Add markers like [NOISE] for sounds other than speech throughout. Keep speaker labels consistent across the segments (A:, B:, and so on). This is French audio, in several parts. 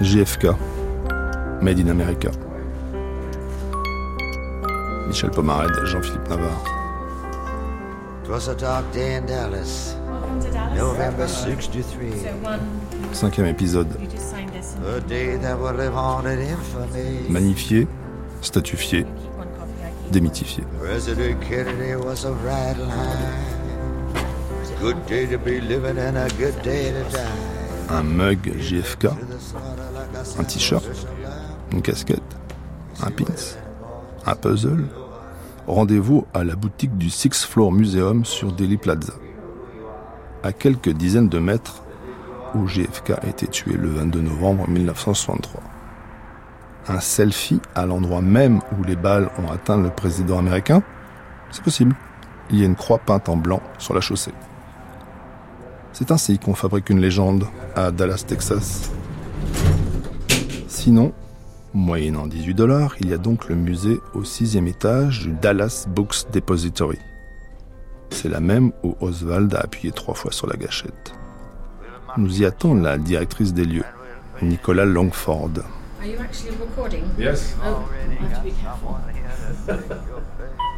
A: JFK, Made in America. Michel Pomared, Jean-Philippe Navarre. Cinquième épisode. Magnifié, statufié, démythifié. Un mug JFK, un t-shirt, une casquette, un pins, un puzzle. Rendez-vous à la boutique du Six Floor Museum sur Delhi Plaza, à quelques dizaines de mètres où JFK a été tué le 22 novembre 1963. Un selfie à l'endroit même où les balles ont atteint le président américain? C'est possible. Il y a une croix peinte en blanc sur la chaussée. C'est ainsi qu'on fabrique une légende à Dallas, Texas. Sinon, moyennant 18 dollars, il y a donc le musée au sixième étage du Dallas Books Depository. C'est la même où Oswald a appuyé trois fois sur la gâchette. Nous y attend la directrice des lieux, Nicolas Longford.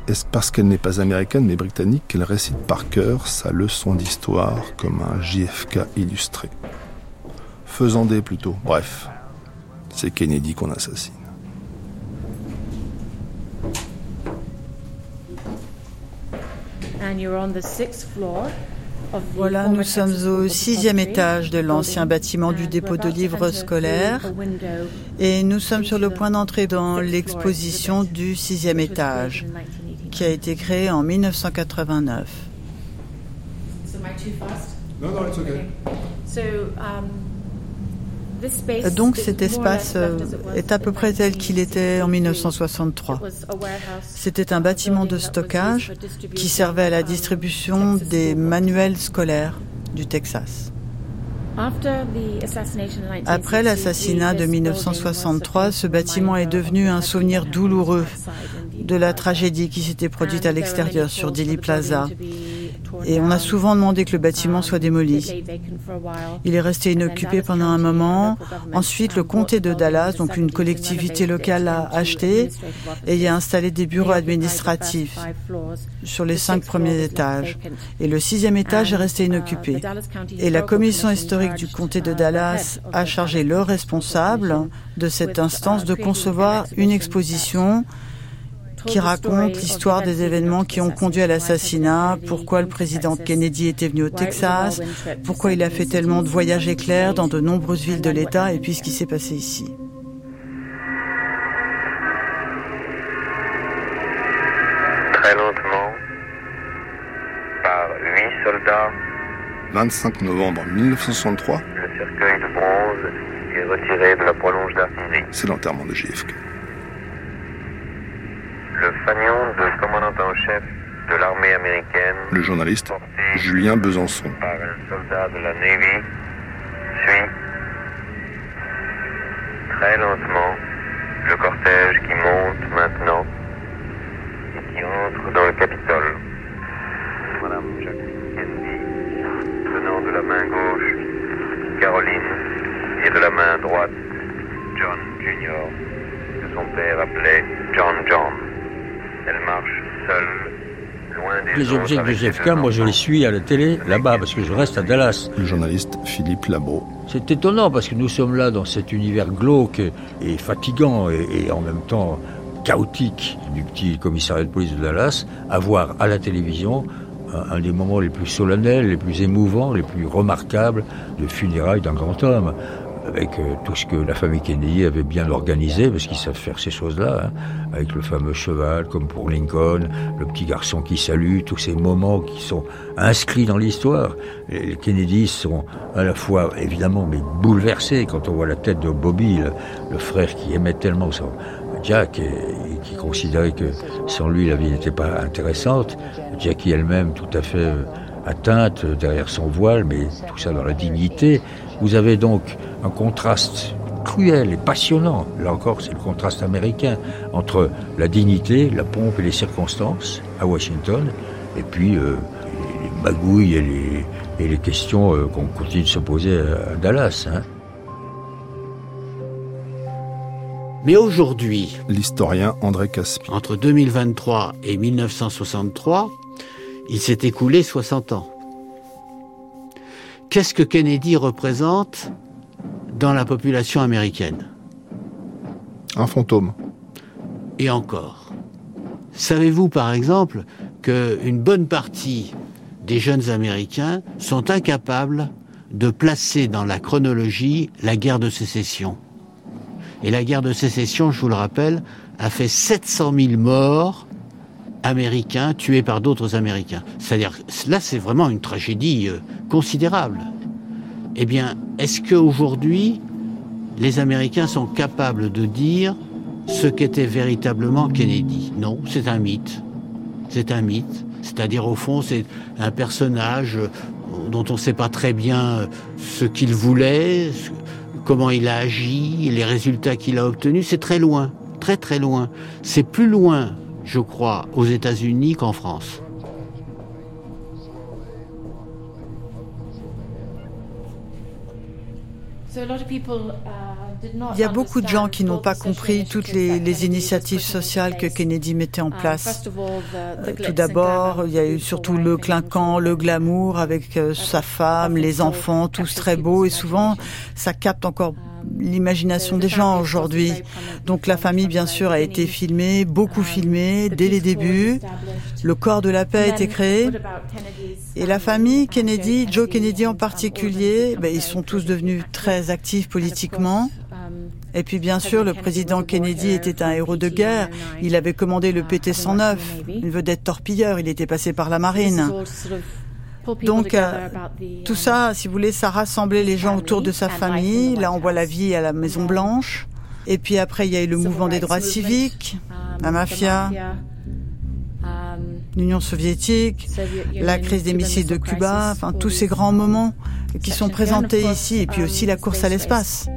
A: Est-ce parce qu'elle n'est pas américaine mais britannique qu'elle récite par cœur sa leçon d'histoire comme un JFK illustré? Faisant des plutôt, bref, c'est Kennedy qu'on assassine.
B: Voilà, nous sommes au sixième étage de l'ancien bâtiment du dépôt de livres scolaires. et nous sommes sur le point d'entrer dans l'exposition du sixième étage qui a été créée en 1989. Donc cet espace euh, est à peu près tel qu'il était en 1963. C'était un bâtiment de stockage qui servait à la distribution des manuels scolaires du Texas. Après l'assassinat de 1963, ce bâtiment est devenu un souvenir douloureux de la tragédie qui s'était produite à l'extérieur sur Dilly Plaza. Et on a souvent demandé que le bâtiment soit démoli. Il est resté inoccupé pendant un moment. Ensuite, le comté de Dallas, donc une collectivité locale, l'a acheté et y a installé des bureaux administratifs sur les cinq premiers étages. Et le sixième étage est resté inoccupé. Et la commission historique du comté de Dallas a chargé le responsable de cette instance de concevoir une exposition qui raconte l'histoire des événements qui ont conduit à l'assassinat, pourquoi le président Kennedy était venu au Texas, pourquoi il a fait tellement de voyages éclairs dans de nombreuses villes de l'État et puis ce qui s'est passé ici.
C: Très lentement, par huit soldats,
A: 25 novembre 1963,
C: le cercueil de bronze est retiré de la prolonge d'artillerie.
A: c'est l'enterrement de JFK.
C: Le fanion de commandant en chef de l'armée américaine,
A: Le journaliste Julien Besançon.
C: par un soldat de la Navy, suit très lentement le cortège qui monte maintenant et qui entre dans le Capitole. Madame Jacqueline Kennedy, tenant de la main gauche Caroline et de la main droite John Jr., que son père appelait John John. Elle marche seule, loin des
D: Les objets
C: ses
D: JFK, moi je les suis à la télé, là-bas, parce que je reste à Dallas.
A: Le journaliste Philippe Labro.
D: C'est étonnant parce que nous sommes là dans cet univers glauque et, et fatigant et, et en même temps chaotique du petit commissariat de police de Dallas, à voir à la télévision un, un des moments les plus solennels, les plus émouvants, les plus remarquables de funérailles d'un grand homme. Avec euh, tout ce que la famille Kennedy avait bien organisé, parce qu'ils savent faire ces choses-là, hein, avec le fameux cheval, comme pour Lincoln, le petit garçon qui salue, tous ces moments qui sont inscrits dans l'histoire. Les Kennedy sont à la fois, évidemment, mais bouleversés quand on voit la tête de Bobby, le, frère qui aimait tellement son Jack et, et qui considérait que sans lui la vie n'était pas intéressante. Jackie elle-même tout à fait euh, atteinte euh, derrière son voile, mais tout ça dans la dignité. Vous avez donc un contraste cruel et passionnant, là encore c'est le contraste américain, entre la dignité, la pompe et les circonstances à Washington, et puis euh, les magouilles et les, et les questions euh, qu'on continue de se poser à, à Dallas. hein.
E: Mais aujourd'hui,
A: l'historien André Caspi,
E: entre 2023 et 1963, il s'est écoulé 60 ans. Qu'est-ce que Kennedy représente dans la population américaine
A: Un fantôme.
E: Et encore. Savez-vous par exemple qu'une bonne partie des jeunes Américains sont incapables de placer dans la chronologie la guerre de sécession? Et la guerre de sécession, je vous le rappelle, a fait 700 000 morts américains tués par d'autres Américains. C'est-à-dire, là, c'est vraiment une tragédie euh, considérable. Eh bien, est-ce qu'aujourd'hui, les Américains sont capables de dire ce qu'était véritablement Kennedy? Non, c'est un mythe. C'est un mythe. C'est-à-dire, au fond, c'est un personnage dont on ne sait pas très bien ce qu'il voulait, comment il a agi, les résultats qu'il a obtenus. C'est très loin, très très loin. C'est plus loin je crois, aux États-Unis qu'en France.
B: Il y a beaucoup de gens qui n'ont pas compris toutes les, initiatives sociales que Kennedy mettait en place. Euh, tout d'abord, il y a eu surtout le clinquant, le glamour avec euh, sa femme, les enfants, tous très beaux et souvent ça capte encore l'imagination des gens aujourd'hui. Donc la famille, bien sûr, a été filmée, beaucoup filmée dès les débuts. Le corps de la paix a été créé. Et la famille Kennedy, Joe Kennedy en particulier, ben, ils sont tous devenus très actifs politiquement. Et puis bien sûr, le président Kennedy était un héros de guerre. Il avait commandé le PT-109, une vedette torpilleur. Il était passé par la marine. Donc, euh, tout ça, si vous voulez, ça rassemblait les gens autour de sa famille. Là, on voit la vie à la Maison Blanche. Et puis après, il y a eu le mouvement des droits civiques, la mafia, l'Union soviétique, la crise des missiles de Cuba, enfin tous ces grands moments qui sont présentés ici, et puis aussi la course à l'espace.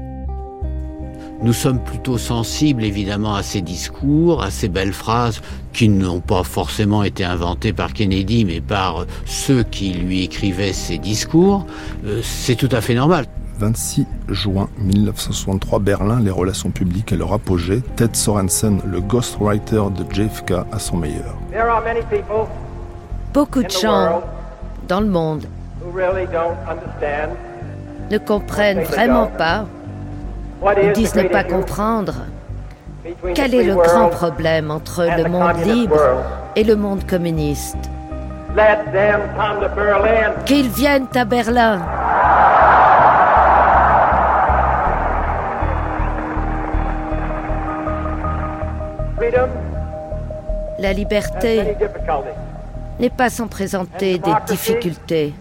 E: Nous sommes plutôt sensibles évidemment à ces discours, à ces belles phrases qui n'ont pas forcément été inventées par Kennedy, mais par ceux qui lui écrivaient ces discours. Euh, c'est tout à fait normal.
A: 26 juin 1963, Berlin, les relations publiques et leur apogée. Ted Sorensen, le ghostwriter de JFK, à son meilleur.
F: Beaucoup de gens dans le monde ne comprennent vraiment pas disent ne pas comprendre. Quel est le grand problème entre le monde libre et le monde communiste? Qu'ils viennent à Berlin. La liberté n'est pas sans présenter des difficultés.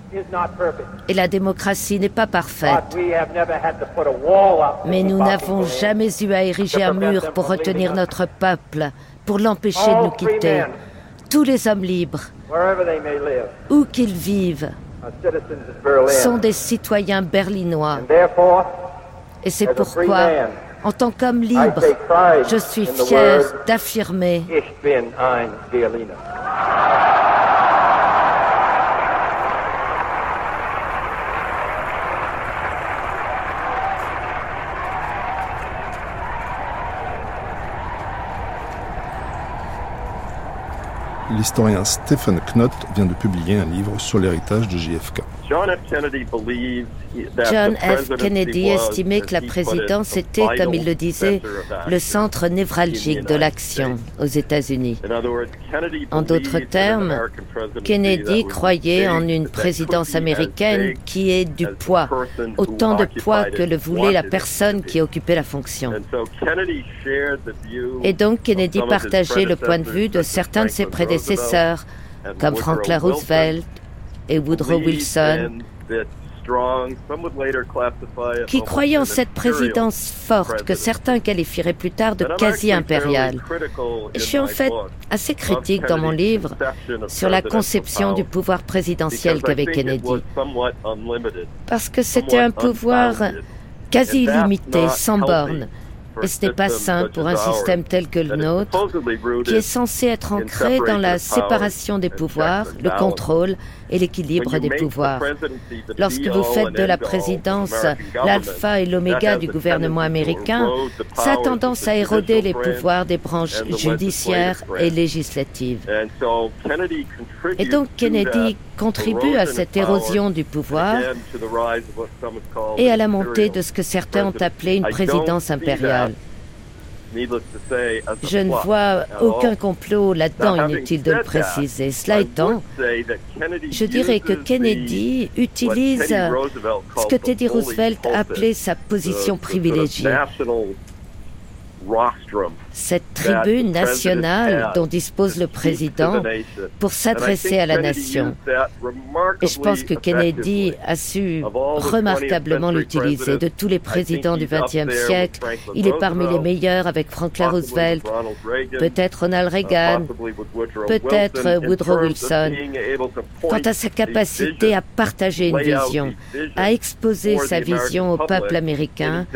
F: Et la démocratie n'est pas parfaite. Mais nous n'avons jamais eu à ériger un mur pour retenir notre peuple, pour l'empêcher de nous quitter. Tous les hommes libres, où qu'ils vivent, sont des citoyens berlinois. Et c'est pourquoi, en tant qu'homme libre, je suis fier d'affirmer
A: l'historien Stephen Knott vient de publier un livre sur l'héritage de JFK.
F: John F. Kennedy estimait que la présidence était, comme il le disait, le centre névralgique de l'action aux États-Unis. En d'autres termes, Kennedy croyait en une présidence américaine qui ait du poids, autant de poids que le voulait la personne qui occupait la fonction. Et donc Kennedy partageait le point de vue de certains de ses prédécesseurs, comme Franklin Roosevelt. Et Woodrow Wilson, qui croyaient en cette présidence forte que certains qualifieraient plus tard de quasi-impériale. Je suis en fait assez critique dans mon livre sur la conception du pouvoir présidentiel qu'avait Kennedy, parce que c'était un pouvoir quasi illimité, sans bornes. Et ce n'est pas simple pour un système tel que le nôtre, qui est censé être ancré dans la séparation des pouvoirs, le contrôle et l'équilibre des pouvoirs. Lorsque vous faites de la présidence l'alpha et l'oméga du gouvernement américain, ça a tendance à éroder les pouvoirs des branches judiciaires et législatives. Et donc Kennedy contribue à cette érosion du pouvoir et à la montée de ce que certains ont appelé une présidence impériale. Je ne vois aucun complot là-dedans, inutile de le préciser. Cela étant, je dirais que Kennedy utilise ce que Teddy Roosevelt appelait sa position privilégiée cette tribune nationale dont dispose le président pour s'adresser à la nation. Et je pense que Kennedy a su remarquablement l'utiliser. De tous les présidents du XXe siècle, il est parmi les meilleurs avec Franklin Roosevelt, peut-être Ronald Reagan, peut-être Woodrow Wilson. Quant à sa capacité à partager une vision, à exposer sa vision au peuple américain,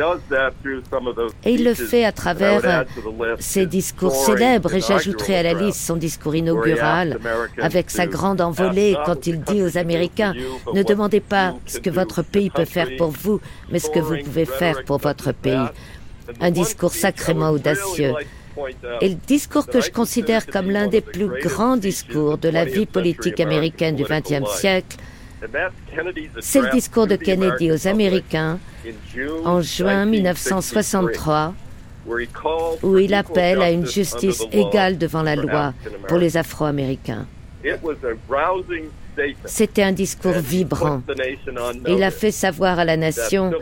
F: et il le fait à travers ses discours célèbres, et j'ajouterai à la liste son discours inaugural, avec sa grande envolée quand il dit aux Américains, ne demandez pas ce que votre pays peut faire pour vous, mais ce que vous pouvez faire pour votre pays. Un discours sacrément audacieux. Et le discours que je considère comme l'un des plus grands discours de la vie politique américaine du XXe siècle, c'est le discours de Kennedy aux Américains en juin 1963 où il appelle à une justice égale devant la loi pour les Afro-Américains. C'était un discours vibrant. Il a fait savoir à la nation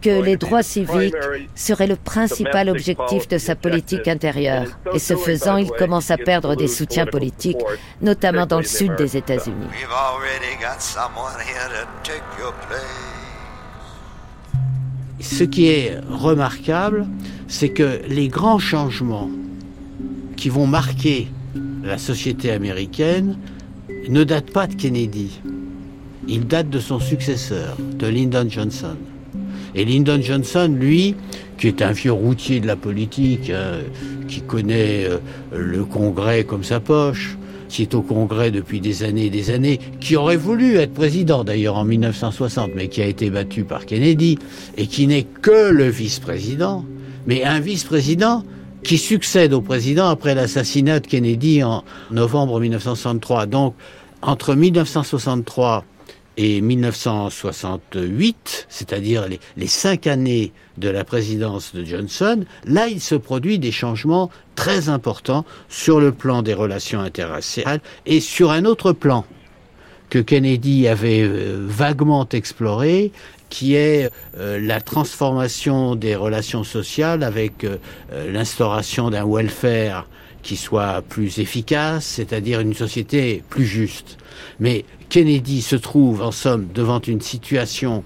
F: que les droits civiques seraient le principal objectif de sa politique intérieure. Et ce faisant, il commence à perdre des soutiens politiques, notamment dans le sud des États-Unis.
E: Ce qui est remarquable, c'est que les grands changements qui vont marquer la société américaine ne datent pas de Kennedy. Ils datent de son successeur, de Lyndon Johnson. Et Lyndon Johnson, lui, qui est un vieux routier de la politique, hein, qui connaît euh, le Congrès comme sa poche, qui est au Congrès depuis des années et des années, qui aurait voulu être président d'ailleurs en 1960, mais qui a été battu par Kennedy, et qui n'est que le vice-président, mais un vice-président qui succède au président après l'assassinat de Kennedy en novembre 1963. Donc, entre 1963 et 1968, c'est-à-dire les, cinq années de la présidence de Johnson, là, il se produit des changements très importants sur le plan des relations interraciales et sur un autre plan que Kennedy avait euh, vaguement exploré, qui est euh, la transformation des relations sociales avec euh, l'instauration d'un welfare qui soit plus efficace, c'est-à-dire une société plus juste. Mais Kennedy se trouve en somme devant une situation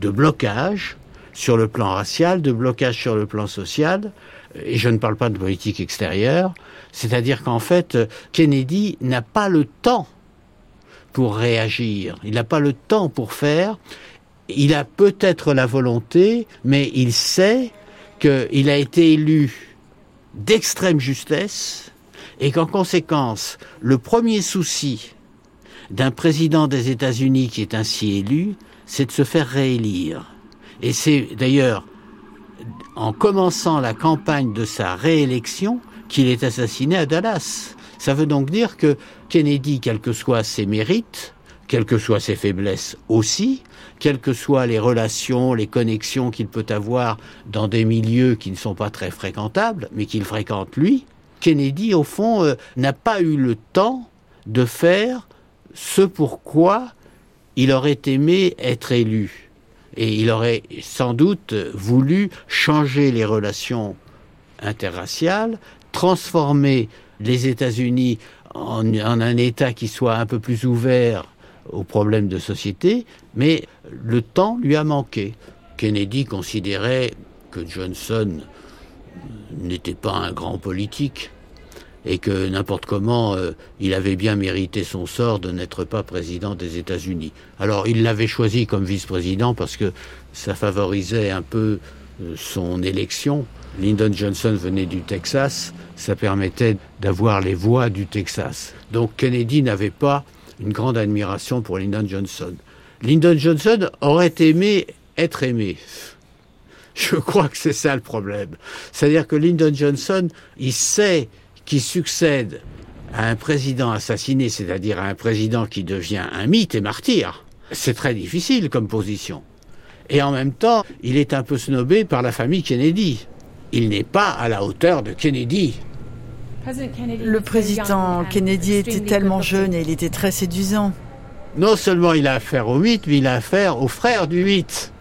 E: de blocage sur le plan racial, de blocage sur le plan social, et je ne parle pas de politique extérieure, c'est-à-dire qu'en fait, Kennedy n'a pas le temps pour réagir, il n'a pas le temps pour faire, il a peut-être la volonté, mais il sait qu'il a été élu d'extrême justesse et qu'en conséquence, le premier souci d'un président des États-Unis qui est ainsi élu, c'est de se faire réélire. Et c'est d'ailleurs en commençant la campagne de sa réélection qu'il est assassiné à Dallas. Ça veut donc dire que Kennedy, quels que soient ses mérites, quelles que soient ses faiblesses aussi, quelles que soient les relations, les connexions qu'il peut avoir dans des milieux qui ne sont pas très fréquentables, mais qu'il fréquente lui, Kennedy, au fond, euh, n'a pas eu le temps de faire ce pourquoi il aurait aimé être élu. Et il aurait sans doute voulu changer les relations interraciales, transformer les États-Unis en, un État qui soit un peu plus ouvert aux problèmes de société, mais le temps lui a manqué. Kennedy considérait que Johnson n'était pas un grand politique et que n'importe comment euh, il avait bien mérité son sort de n'être pas président des États-Unis. Alors il l'avait choisi comme vice-président parce que ça favorisait un peu euh, son élection. Lyndon Johnson venait du Texas, ça permettait d'avoir les voix du Texas. Donc Kennedy n'avait pas une grande admiration pour Lyndon Johnson. Lyndon Johnson aurait aimé être aimé. Je crois que c'est ça le problème. C'est-à-dire que Lyndon Johnson, il sait qu'il succède à un président assassiné, c'est-à-dire à un président qui devient un mythe et martyr. C'est très difficile comme position. Et en même temps, il est un peu snobé par la famille Kennedy. Il n'est pas à la hauteur de Kennedy.
B: Le président Kennedy était tellement jeune et il était très séduisant.
E: Non seulement il a affaire au mythe, mais il a affaire au frère du mythe.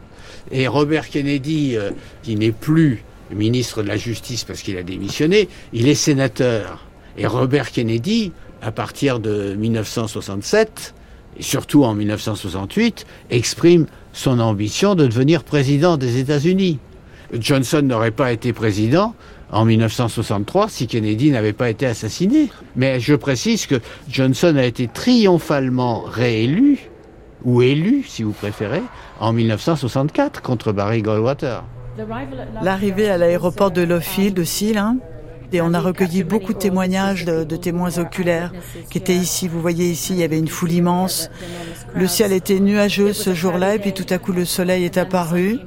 E: Et Robert Kennedy, euh, qui n'est plus ministre de la Justice parce qu'il a démissionné, il est sénateur. Et Robert Kennedy, à partir de 1967, et surtout en 1968, exprime son ambition de devenir président des États-Unis. Johnson n'aurait pas été président en 1963 si Kennedy n'avait pas été assassiné. Mais je précise que Johnson a été triomphalement réélu, ou élu si vous préférez, en 1964 contre Barry Goldwater.
B: L'arrivée à l'aéroport de Loffield aussi, là, et on a recueilli beaucoup de témoignages de, de, témoins oculaires qui étaient ici. Vous voyez ici, il y avait une foule immense. Le ciel était nuageux ce jour-là et puis tout à coup le soleil est apparu.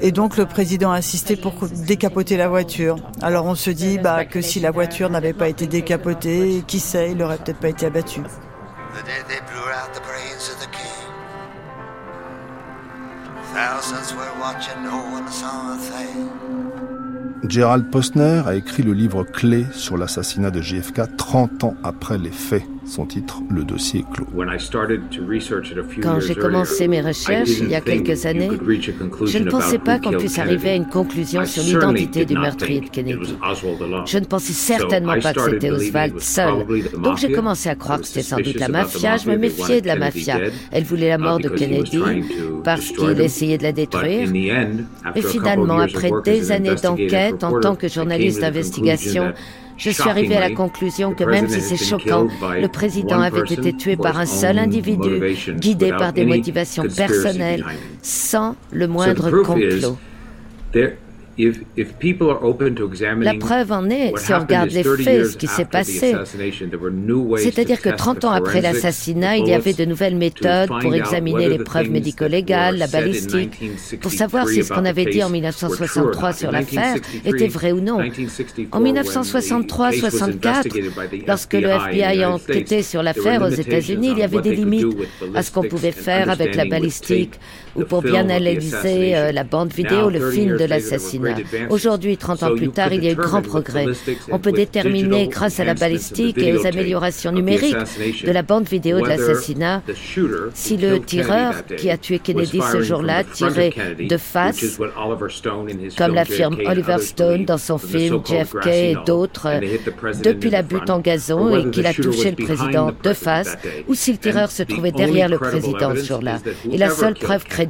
B: Et donc le président a insisté pour décapoter la voiture. Alors on se dit bah, que si la voiture n'avait pas été décapotée, qui sait, il n'aurait peut-être pas été abattu.
A: Gerald Posner a écrit le livre clé sur l'assassinat de JFK 30 ans après les faits. Son titre, Le dossier est clos.
F: Quand j'ai commencé mes recherches il y a quelques années, je ne pensais pas qu'on puisse arriver à une conclusion sur l'identité du meurtrier de Kennedy. Je ne pensais certainement pas que c'était Oswald seul. Donc j'ai commencé à croire que c'était sans doute la mafia. Je me méfiais de la mafia. Elle voulait la mort de Kennedy parce qu'il essayait de la détruire. Et finalement, après des années d'enquête en tant que journaliste d'investigation, je suis arrivé à la conclusion que même si c'est choquant, le président avait été tué par un seul individu, guidé par des motivations personnelles, sans le moindre complot. La preuve en est, si on regarde les faits, ce qui s'est passé, c'est-à-dire que 30 ans après l'assassinat, il y avait de nouvelles méthodes pour examiner les preuves médico-légales, la balistique, pour savoir si ce qu'on avait dit en 1963 sur l'affaire était vrai ou non. En 1963-64, lorsque le FBI a enquêté sur l'affaire aux États-Unis, il y avait des limites à ce qu'on pouvait faire avec la balistique ou pour bien analyser euh, la bande vidéo, le film de l'assassinat. Aujourd'hui, 30 ans plus tard, il y a eu grand progrès. On peut déterminer, grâce à la balistique et aux améliorations numériques de la bande vidéo de l'assassinat, si le tireur qui a tué Kennedy ce jour-là tirait de face, comme l'affirme Oliver Stone dans son film JFK et d'autres, depuis la butte en gazon et qu'il a touché le président de face, ou si le tireur se trouvait derrière le président ce jour-là. Et la seule preuve crédible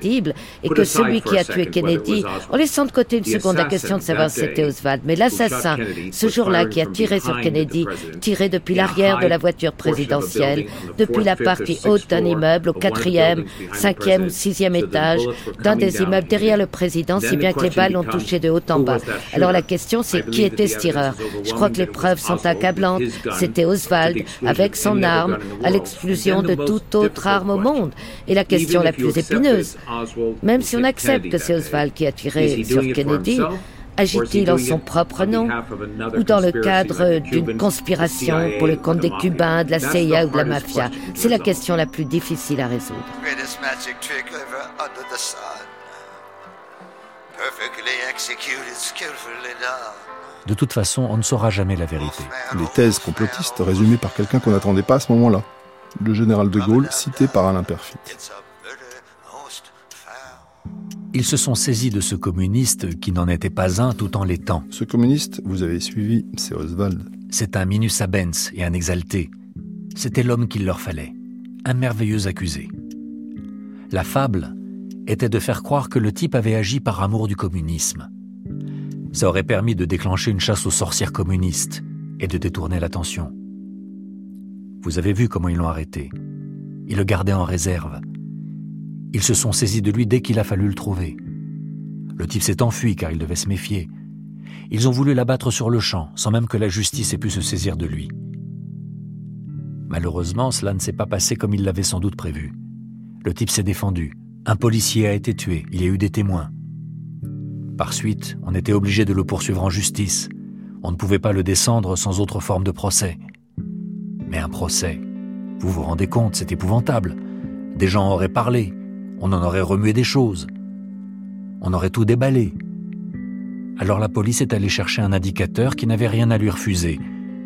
F: est que celui qui a tué Kennedy, en laissant de côté une seconde la question de savoir si c'était Oswald. Mais l'assassin, ce jour-là, qui a tiré sur Kennedy, tirait depuis l'arrière de la voiture présidentielle, depuis la partie haute d'un immeuble au quatrième, cinquième ou sixième étage, d'un des immeubles derrière le président, si bien que les balles ont touché de haut en bas. Alors la question, c'est qui était ce tireur? Je crois que les preuves sont accablantes. C'était Oswald, avec son arme, à l'exclusion de toute autre arme au monde. Et la question la plus épineuse, même si on accepte que c'est Oswald qui a tiré sur Kennedy, Agit-il en son propre nom ou dans le cadre d'une conspiration pour le compte des Cubains, de la CIA ou de la mafia? C'est la question la plus difficile à résoudre.
G: De toute façon, on ne saura jamais la vérité.
A: Les thèses complotistes résumées par quelqu'un qu'on n'attendait pas à ce moment-là. Le général de Gaulle, cité par Alain Perfit.
G: Ils se sont saisis de ce communiste qui n'en était pas un tout en l'étant.
A: Ce communiste, vous avez suivi, c'est Oswald.
G: C'est un minus abens et un exalté. C'était l'homme qu'il leur fallait. Un merveilleux accusé. La fable était de faire croire que le type avait agi par amour du communisme. Ça aurait permis de déclencher une chasse aux sorcières communistes et de détourner l'attention. Vous avez vu comment ils l'ont arrêté. Ils le gardaient en réserve, ils se sont saisis de lui dès qu'il a fallu le trouver. Le type s'est enfui car il devait se méfier. Ils ont voulu l'abattre sur le champ, sans même que la justice ait pu se saisir de lui. Malheureusement, cela ne s'est pas passé comme il l'avait sans doute prévu. Le type s'est défendu. Un policier a été tué. Il y a eu des témoins. Par suite, on était obligé de le poursuivre en justice. On ne pouvait pas le descendre sans autre forme de procès. Mais un procès, vous vous rendez compte, c'est épouvantable. Des gens auraient parlé, on en aurait remué des choses. On aurait tout déballé. Alors la police est allée chercher un indicateur qui n'avait rien à lui refuser,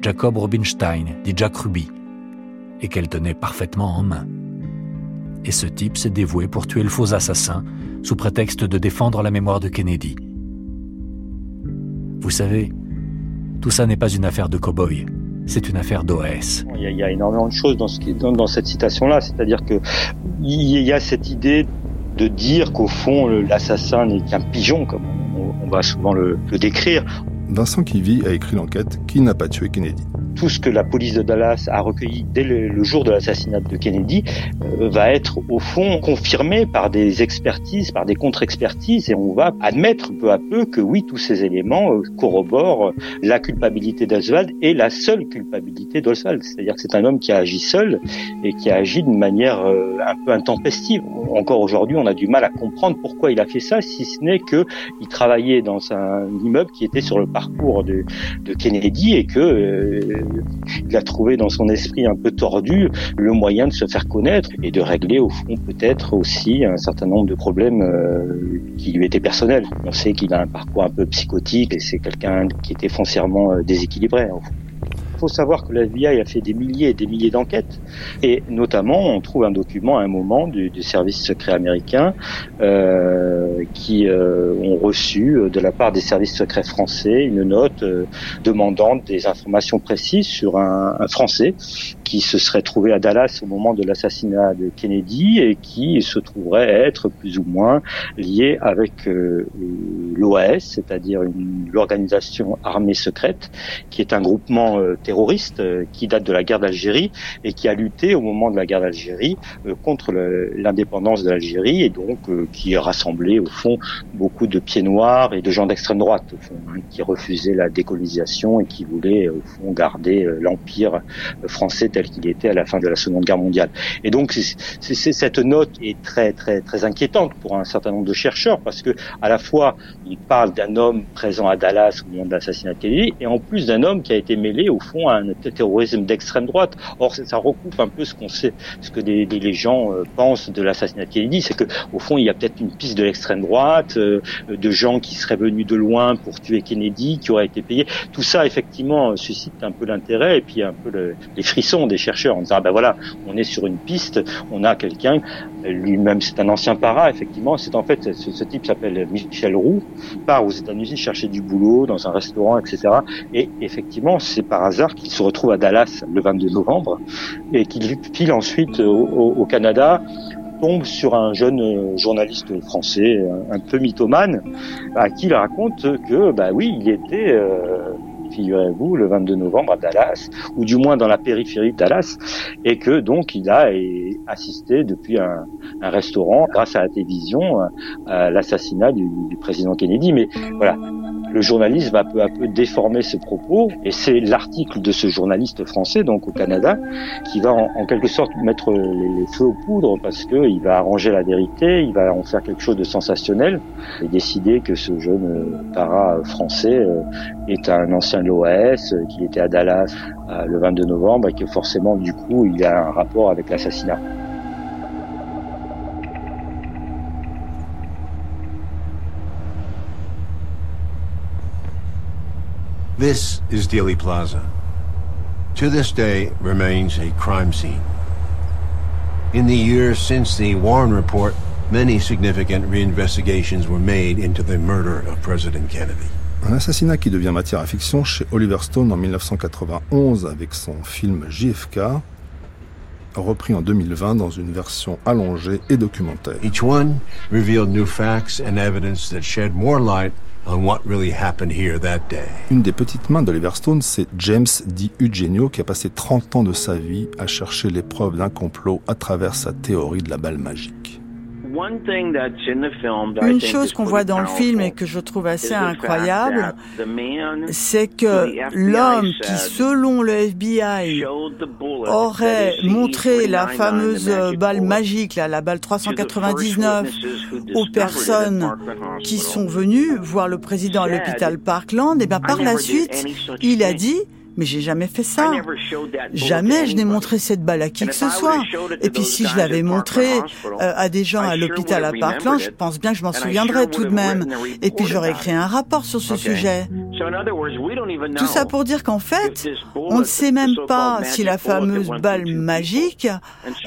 G: Jacob Robinstein, dit Jack Ruby, et qu'elle tenait parfaitement en main. Et ce type s'est dévoué pour tuer le faux assassin sous prétexte de défendre la mémoire de Kennedy. Vous savez, tout ça n'est pas une affaire de cow-boy, c'est une affaire d'OS.
H: Il, il, y a énormément de choses dans, ce qui, dans, dans cette citation-là, c'est-à-dire que il y a cette idée de dire qu'au fond l'assassin n'est qu'un pigeon, comme on, on va souvent le, le décrire.
A: Vincent Kivy a écrit l'enquête Qui n'a pas tué Kennedy?
H: Tout ce que la police de Dallas a recueilli dès le, jour de l'assassinat de Kennedy euh, va être au fond confirmé par des expertises, par des contre-expertises, et on va admettre peu à peu que oui, tous ces éléments euh, corroborent la culpabilité d'Oswald et la seule culpabilité d'Oswald. C'est-à-dire que c'est un homme qui a agi seul et qui a agi d'une manière euh, un peu intempestive. Encore aujourd'hui, on a du mal à comprendre pourquoi il a fait ça, si ce n'est que il travaillait dans un immeuble qui était sur le parcours de, de Kennedy et que euh, il a trouvé dans son esprit un peu tordu le moyen de se faire connaître et de régler au fond peut-être aussi un certain nombre de problèmes euh, qui lui étaient personnels. On sait qu'il a un parcours un peu psychotique et c'est quelqu'un qui était foncièrement euh, déséquilibré. Au fond. Il faut savoir que la FBI a fait des milliers et des milliers d'enquêtes. Et notamment on trouve un document à un moment du, service secret américain euh, qui euh, ont reçu euh, de la part des services secrets français une note euh, demandant des informations précises sur un, un Français qui se serait trouvé à Dallas au moment de l'assassinat de Kennedy et qui se trouverait être plus ou moins lié avec euh, l'OAS, c'est-à-dire l'organisation armée secrète, qui est un groupement euh, terroriste euh, qui date de la guerre d'Algérie et qui a lutté au moment de la guerre d'Algérie euh, contre l'indépendance de l'Algérie et donc euh, qui a rassemblé au fond beaucoup de pieds noirs et de gens d'extrême droite au fond, hein, qui refusaient la décolonisation et qui voulaient au fond garder l'empire français tel qu'il était à la fin de la Seconde Guerre mondiale. Et donc c est, c est, cette note est très très très inquiétante pour un certain nombre de chercheurs parce que à la fois il parle d'un homme présent à Dallas au moment de l'assassinat de Kennedy et en plus d'un homme qui a été mêlé au fond à un terrorisme d'extrême droite. Or ça recoupe un peu ce qu'on sait, ce que des, les gens euh, pensent de l'assassinat de Kennedy, c'est que au fond il y a peut-être une piste de l'extrême droite, euh, de gens qui seraient venus de loin pour tuer Kennedy, qui auraient été payés. Tout ça effectivement suscite un peu l'intérêt et puis un peu le, les frissons des chercheurs en disant ah ben voilà, on est sur une piste, on a quelqu'un, lui-même c'est un ancien para, effectivement, c'est en fait ce, ce type s'appelle Michel Roux, part aux États-Unis chercher du boulot dans un restaurant, etc. Et effectivement, c'est par hasard qu'il se retrouve à Dallas le 22 novembre et qu'il file ensuite au, Canada tombe sur un jeune journaliste français un, un peu mythomane à qui il raconte que bah oui il était euh, figurez-vous, le 22 novembre à Dallas, ou du moins dans la périphérie de Dallas, et que donc il a assisté depuis un, restaurant, grâce à la télévision, à l'assassinat du, président Kennedy. Mais voilà, le journaliste va peu à peu déformer ses propos, et c'est l'article de ce journaliste français, donc au Canada, qui va en, quelque sorte mettre les, les, feux aux poudres, parce qu'il va arranger la vérité, il va en faire quelque chose de sensationnel, et décider que ce jeune para français est un ancien de l'OAS, qu'il était à Dallas le 22 novembre, et que forcément, du coup, il a un rapport avec l'assassinat.
I: This is Dealey Plaza. To this day, remains a crime scene. In the years since the Warren Report, many significant reinvestigations were made into the murder of President Kennedy.
A: Un assassinat qui devient matière à fiction chez Oliver Stone en 1991 avec son film JFK, repris en 2020 dans une version allongée et documentaire.
I: Each one revealed new facts and evidence that shed more light on what really happened here that day.
A: Une des petites mains d'Oliver Stone, c'est James Di Eugenio qui a passé 30 ans de sa vie à chercher les preuves d'un complot à travers sa théorie de la balle magique.
B: Une chose qu'on voit dans le film et que je trouve assez incroyable, c'est que l'homme qui, selon le FBI, aurait montré la fameuse balle magique, la balle 399, aux personnes qui sont venues voir le président à l'hôpital Parkland, et bien par la suite, il a dit mais j'ai jamais fait ça. Jamais je n'ai montré cette balle à qui que ce soit. Et puis si je l'avais montré euh, à des gens à l'hôpital à Parkland, je pense bien que je m'en souviendrais tout de même. Et puis j'aurais écrit un rapport sur ce sujet. Tout ça pour dire qu'en fait, on ne sait même pas si la fameuse balle magique,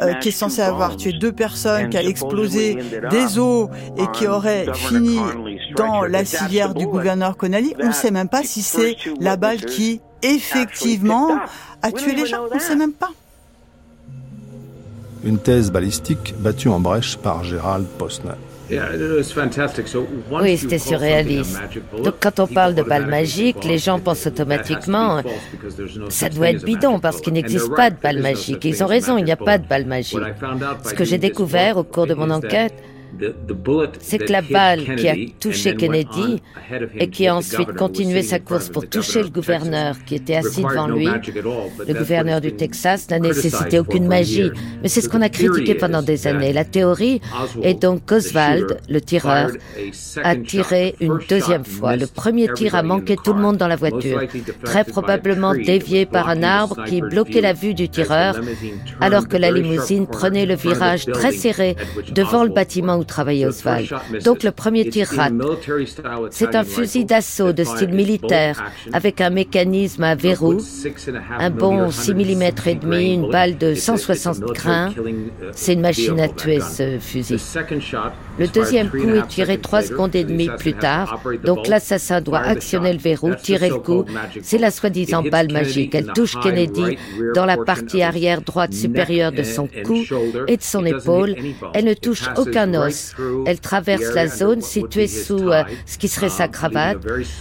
B: euh, qui est censée avoir tué deux personnes, qui a explosé des os et qui aurait fini dans la civière du gouverneur Connolly, on ne sait même pas si c'est la balle qui effectivement a tué les gens. On ne sait même pas.
A: Une thèse balistique battue en brèche par Gérald Posner.
F: Oui, c'était surréaliste. Donc quand on parle de balle magique, les gens pensent automatiquement ça doit être bidon parce qu'il n'existe pas de balle magique. Ils ont raison, il n'y a pas de balle magique. Ce que j'ai découvert au cours de mon enquête, c'est que la balle qui a touché Kennedy et qui a ensuite continué sa course pour toucher le gouverneur qui était assis devant lui, le gouverneur du Texas, n'a nécessité aucune magie. Mais c'est ce qu'on a critiqué pendant des années. La théorie est donc qu'Oswald, le tireur, a tiré une deuxième fois. Le premier tir a manqué tout le monde dans la voiture, très probablement dévié par un arbre qui bloquait la vue du tireur, alors que la limousine prenait le virage très serré devant le bâtiment travailler Oswald. Donc le premier tir rate. C'est un fusil d'assaut de style militaire avec un mécanisme à verrou, un bon 6 mm et demi, une balle de 160 grains. C'est une machine à tuer ce fusil. Le deuxième coup est tiré 3 secondes et demie plus tard. Donc l'assassin doit actionner le verrou, tirer le coup. C'est la soi-disant balle magique. Elle touche Kennedy dans la partie arrière droite supérieure de son cou et de son épaule. Elle ne touche aucun os. Elle traverse la zone située sous euh, ce qui serait sa cravate,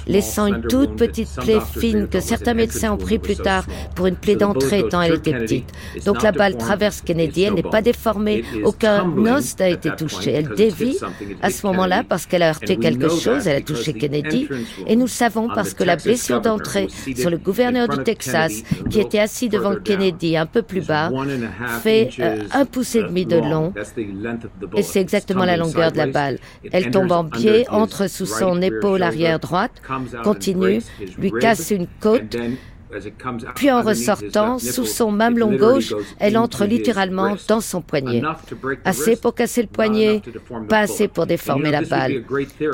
F: laissant une toute petite plaie fine que certains médecins ont pris plus tard pour une plaie d'entrée tant elle était petite. Donc la balle traverse Kennedy, elle n'est pas déformée, aucun os n'a été touché. Elle dévie à ce moment-là parce qu'elle a heurté quelque chose, elle a touché Kennedy, et nous savons parce que la blessure d'entrée sur le gouverneur du Texas, qui était assis devant Kennedy un peu plus bas, fait euh, un pouce et demi de long, et c'est exactement la longueur de la balle. Elle tombe en pied, entre sous son épaule arrière droite, continue, lui casse une côte, puis en ressortant, sous son mamelon gauche, elle entre littéralement dans son poignet. Assez pour casser le poignet, pas assez pour déformer la balle.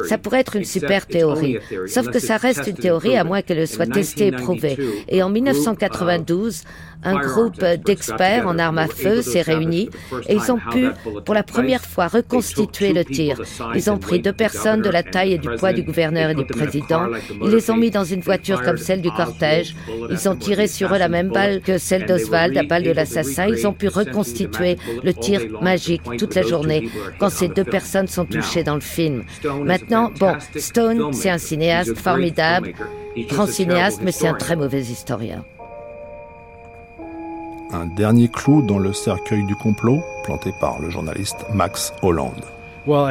F: Ça pourrait être une super théorie, sauf que ça reste une théorie à moins qu'elle soit testée et prouvée. Et en 1992, un groupe d'experts en armes à feu s'est réuni et ils ont pu, pour la première fois, reconstituer le tir. Ils ont pris deux personnes de la taille et du poids du gouverneur et du président. Ils les ont mis dans une voiture comme celle du cortège. Ils ont tiré sur eux la même balle que celle d'Oswald, la balle de l'assassin. Ils ont pu reconstituer le tir magique toute la journée quand ces deux personnes sont touchées dans le film. Maintenant, bon, Stone, c'est un cinéaste formidable, grand cinéaste, mais c'est un très mauvais historien
A: un dernier clou dans le cercueil du complot planté par le journaliste Max Hollande.
B: Um,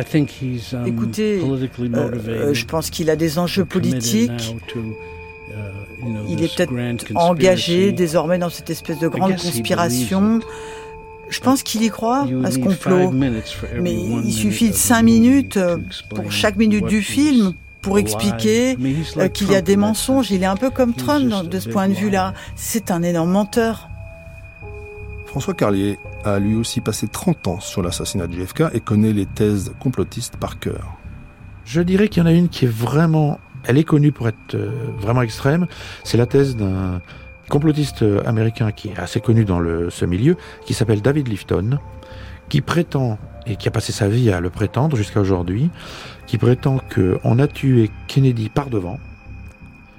B: Écoutez, euh, je pense qu'il a des enjeux politiques. Uh, il est peut-être engagé désormais dans cette espèce de grande conspiration. Je pense qu'il y croit à ce complot. Mais il suffit de cinq minutes euh, pour chaque minute du film pour expliquer euh, qu'il y a des mensonges. Il est un peu comme Trump de ce point de vue-là. C'est un énorme menteur.
A: François Carlier a lui aussi passé 30 ans sur l'assassinat de JFK et connaît les thèses complotistes par cœur.
J: Je dirais qu'il y en a une qui est vraiment, elle est connue pour être euh, vraiment extrême, c'est la thèse d'un complotiste américain qui est assez connu dans ce milieu, qui s'appelle David Lifton, qui prétend, et qui a passé sa vie à le prétendre jusqu'à aujourd'hui, qui prétend qu'on a tué Kennedy par devant,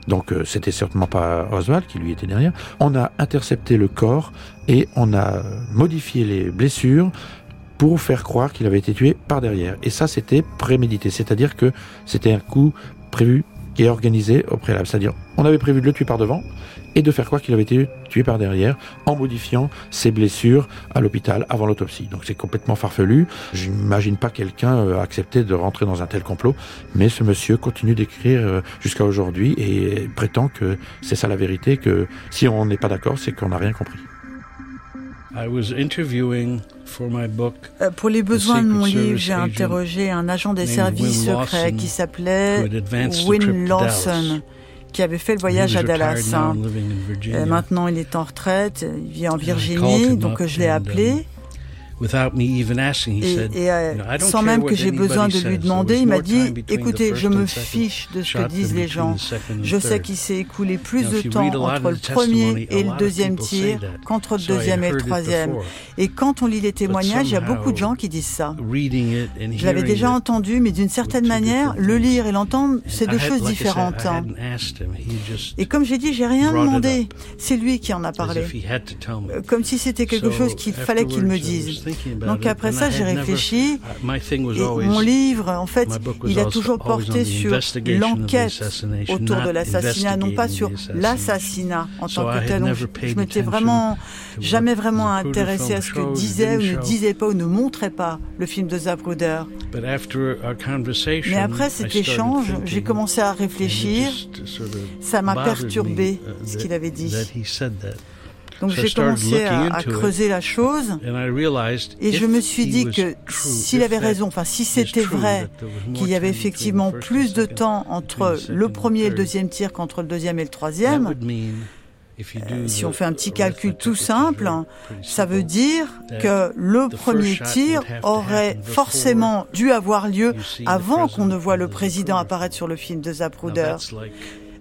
J: donc euh, c'était certainement pas Oswald qui lui était derrière. On a intercepté le corps et on a modifié les blessures pour faire croire qu'il avait été tué par derrière. Et ça, c'était prémédité, c'est-à-dire que c'était un coup prévu et organisé au préalable. C'est-à-dire, on avait prévu de le tuer par devant, et de faire croire qu'il avait été tué par derrière en modifiant ses blessures à l'hôpital avant l'autopsie. Donc c'est complètement farfelu. Je n'imagine pas quelqu'un euh, accepter de rentrer dans un tel complot, mais ce monsieur continue d'écrire euh, jusqu'à aujourd'hui et prétend que c'est ça la vérité, que si on n'est pas d'accord, c'est qu'on n'a rien compris.
B: Euh, pour les besoins de mon livre, j'ai interrogé un agent des services secrets qui s'appelait Win Lawson qui avait fait le voyage à Dallas. Hein. Maintenant, il est en retraite, il vit en Virginie, donc je l'ai appelé. Et, sans même que j'ai besoin de lui demander, il m'a dit, écoutez, je me fiche de ce que disent les gens. Je sais qu'il s'est écoulé plus de temps entre le premier et le deuxième tir qu'entre le deuxième et le troisième. Et quand on lit les témoignages, il y a beaucoup de gens qui disent ça. Je l'avais déjà entendu, mais d'une certaine manière, le lire et l'entendre, c'est deux choses différentes. Hein. Et comme j'ai dit, j'ai rien demandé. C'est lui qui en a parlé. Comme si c'était quelque chose qu'il fallait qu'il me dise. Donc après ça, j'ai réfléchi. Uh, et mon livre, en fait, il a toujours porté sur l'enquête autour de l'assassinat, non pas sur l'assassinat en tant que tel. Donc, je m'étais vraiment jamais vraiment intéressé à ce que disait ou ne disait pas ou ne montrait pas le film de Zapruder. Mais après cet échange, j'ai commencé à réfléchir. Ça m'a perturbé
K: uh,
B: ce qu'il avait dit. Donc j'ai commencé à, creuser la chose. et je me suis dit que s'il avait raison, enfin si c'était vrai qu'il y avait effectivement plus de temps entre le premier et le deuxième tir qu'entre le deuxième et le troisième, euh, si on fait un petit calcul tout simple, ça veut dire que le premier tir aurait forcément dû avoir lieu avant qu'on ne voit le président apparaître sur le film de Zapruder.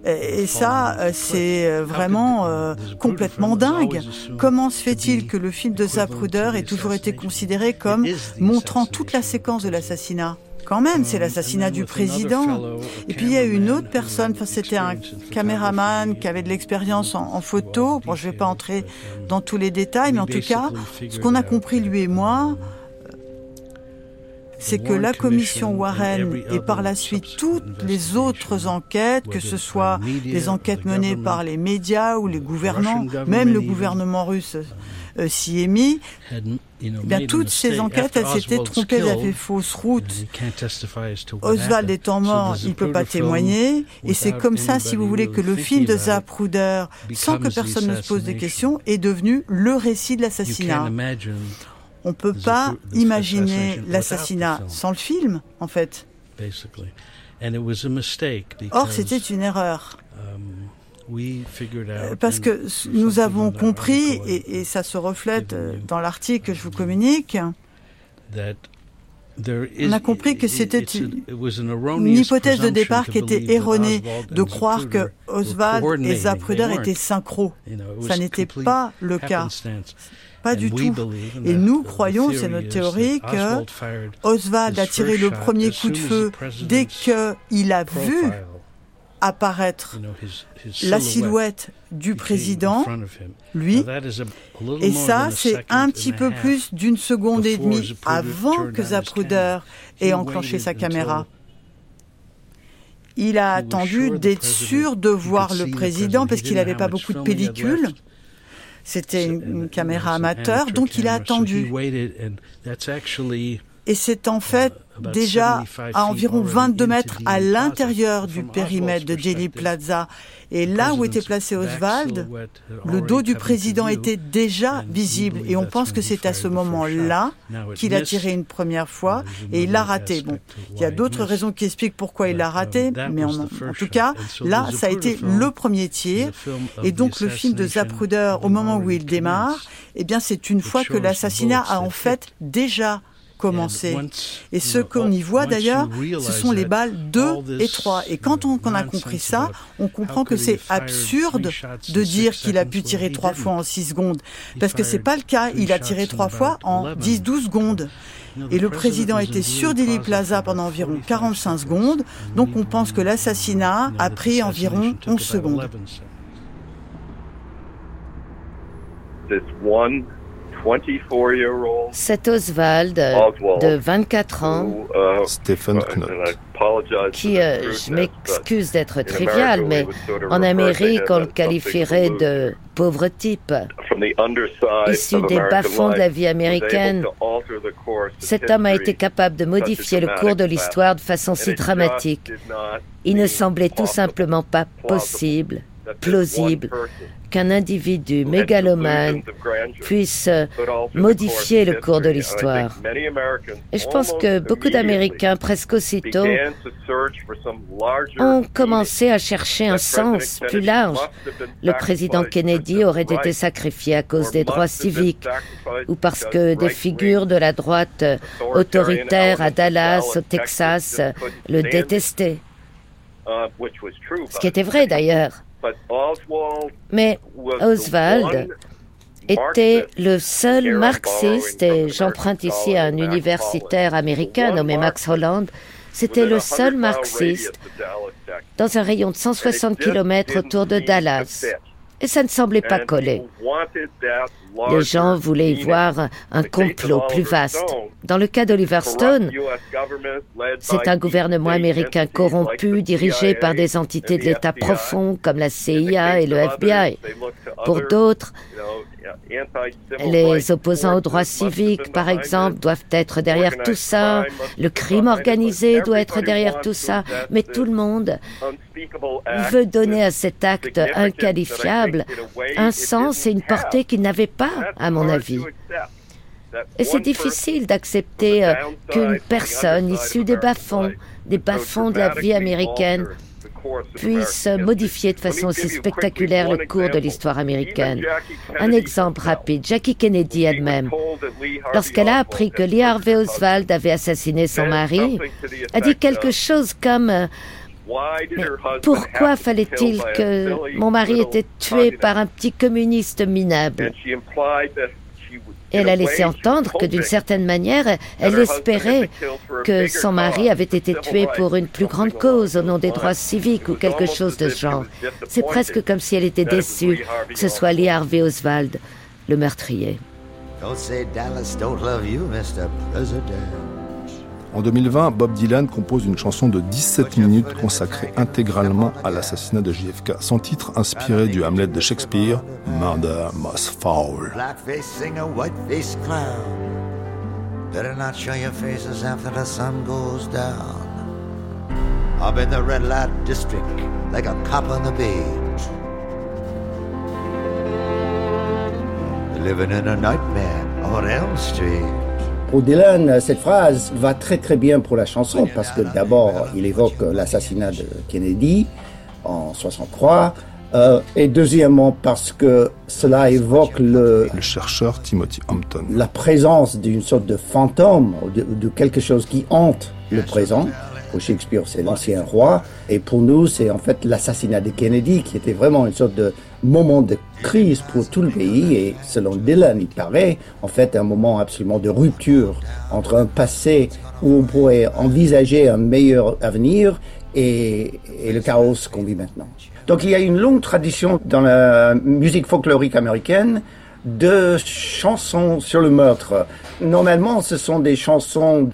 B: Et ça, euh, c'est euh, vraiment euh, complètement dingue. Comment se fait-il que le film de Zapruder ait toujours été considéré comme montrant toute la séquence de l'assassinat quand même, c'est l'assassinat du président. Et puis il y a une autre personne, enfin, c'était un caméraman qui avait de l'expérience en, en, photo. Bon, je vais pas entrer dans tous les détails, mais en tout cas, ce qu'on a compris lui et moi, c'est que la commission Warren et par la suite toutes les autres enquêtes, que ce soit des enquêtes menées par les médias ou les gouvernants, même le gouvernement russe euh, s'y est mis, eh bien, toutes ces enquêtes, elles s'étaient trompées, elles avaient fausse route. Oswald étant mort, il ne peut pas témoigner. Et c'est comme ça, si vous voulez, que le film de Zapruder, sans que personne ne se pose des questions, est devenu le récit de l'assassinat. On ne peut pas imaginer l'assassinat sans le film, en fait. Or, c'était une erreur. Um, euh, parce que nous avons compris, et, ça se reflète dans l'article que je vous communique, on a compris que c'était une hypothèse de départ qui était erronée de croire que Oswald et Zapruder étaient synchro. Ça n'était pas le cas. Pas du tout. Et nous croyons, c'est notre théorie, que Oswald a tiré le premier coup de feu dès qu'il a vu apparaître la silhouette du président, lui, et ça, c'est un petit peu plus d'une seconde et demie avant que Zapruder ait enclenché sa caméra. Il a attendu d'être sûr de voir le président parce qu'il n'avait pas beaucoup de pellicules. C'était une, caméra amateur, donc il a attendu. Et c'est en fait déjà à environ 22 mètres à l'intérieur du périmètre de Jelly Plaza. Et là où était placé Oswald, le dos du président était déjà visible. Et on pense que c'est à ce moment-là qu'il a tiré une première fois et il l'a raté. Bon, il y a d'autres raisons qui expliquent pourquoi il l'a raté, mais en, en, tout cas, là, ça a été le premier tir. Et donc le film de Zapruder, au moment où il démarre, eh bien, c'est une fois que l'assassinat a en fait déjà commencer. Et ce qu'on y voit d'ailleurs, ce sont les balles 2 et 3. Et quand on, a compris ça, on comprend que c'est absurde de dire qu'il a pu tirer trois fois en 6 secondes. Parce que c'est pas le cas. Il a tiré trois fois en 10-12 secondes. Et le président était sur Dili Plaza pendant environ 45 secondes. Donc on pense que l'assassinat a pris environ 11 secondes.
F: Cet Oswald de 24 ans,
A: uh, Stephen Knott,
F: qui, euh, je m'excuse d'être trivial, mais en Amérique, on le qualifierait de pauvre type. Issu des bas-fonds de la vie américaine, cet homme a été capable de modifier le cours de l'histoire de façon si dramatique. Il ne semblait tout simplement pas possible, plausible, qu'un individu mégalomane puisse modifier le cours de l'histoire. Et je pense que beaucoup d'Américains, presque aussitôt, ont commencé à chercher un sens plus large. Le président Kennedy aurait été sacrifié à cause des droits civiques ou parce que des figures de la droite autoritaire à Dallas, au Texas, le détestaient. Ce qui était vrai d'ailleurs. Mais Oswald était le seul marxiste, et j'emprunte ici un universitaire américain nommé Max Holland, c'était le seul marxiste dans un rayon de 160 km autour de Dallas. Et ça ne semblait pas coller. Les gens voulaient y voir un complot plus vaste. Dans le cas d'Oliver Stone, c'est un gouvernement américain corrompu dirigé par des entités de l'État profond comme la CIA et le FBI. Pour d'autres, les opposants aux droits civiques, par exemple, doivent être derrière tout ça. Le crime organisé doit être derrière tout ça. Mais tout le monde veut donner à cet acte inqualifiable un sens et une portée qu'il n'avait pas, à mon avis. Et c'est difficile d'accepter euh, qu'une personne issue des bas-fonds, des bas-fonds de la vie américaine, puisse modifier de façon aussi spectaculaire le cours de l'histoire américaine. Un exemple rapide, Jackie Kennedy elle-même, lorsqu'elle a appris que Lee Harvey Oswald avait assassiné son mari, a dit quelque chose comme pourquoi fallait-il que mon mari était tué par un petit communiste minable? Elle a laissé entendre que d'une certaine manière, elle espérait que son mari avait été tué pour une plus grande cause au nom des droits civiques ou quelque chose de ce genre. C'est presque comme si elle était déçue que ce soit Lee Harvey Oswald, le meurtrier.
A: En 2020, Bob Dylan compose une chanson de 17 minutes consacrée intégralement à l'assassinat de JFK. Son titre, inspiré du Hamlet de Shakespeare, Murder Most Foul. Blackface singer, whiteface clown. Better not show your faces after the sun goes down. I'm in the red light district, like a cop on the beach. Living in a nightmare on Elm Street.
K: Pour Dylan, cette phrase va très très bien pour la chanson parce que d'abord, il évoque l'assassinat de Kennedy en 63. Euh, et deuxièmement, parce que cela évoque le,
A: le chercheur Timothy Hampton.
K: La présence d'une sorte de fantôme, de, de quelque chose qui hante le présent. Pour Shakespeare, c'est l'ancien roi. Et pour nous, c'est en fait l'assassinat de Kennedy qui était vraiment une sorte de moment de crise pour tout le pays et selon Dylan, il paraît en fait un moment absolument de rupture entre un passé où on pourrait envisager un meilleur avenir et, et le chaos qu'on vit maintenant. Donc il y a une longue tradition dans la musique folklorique américaine de chansons sur le meurtre. Normalement, ce sont des chansons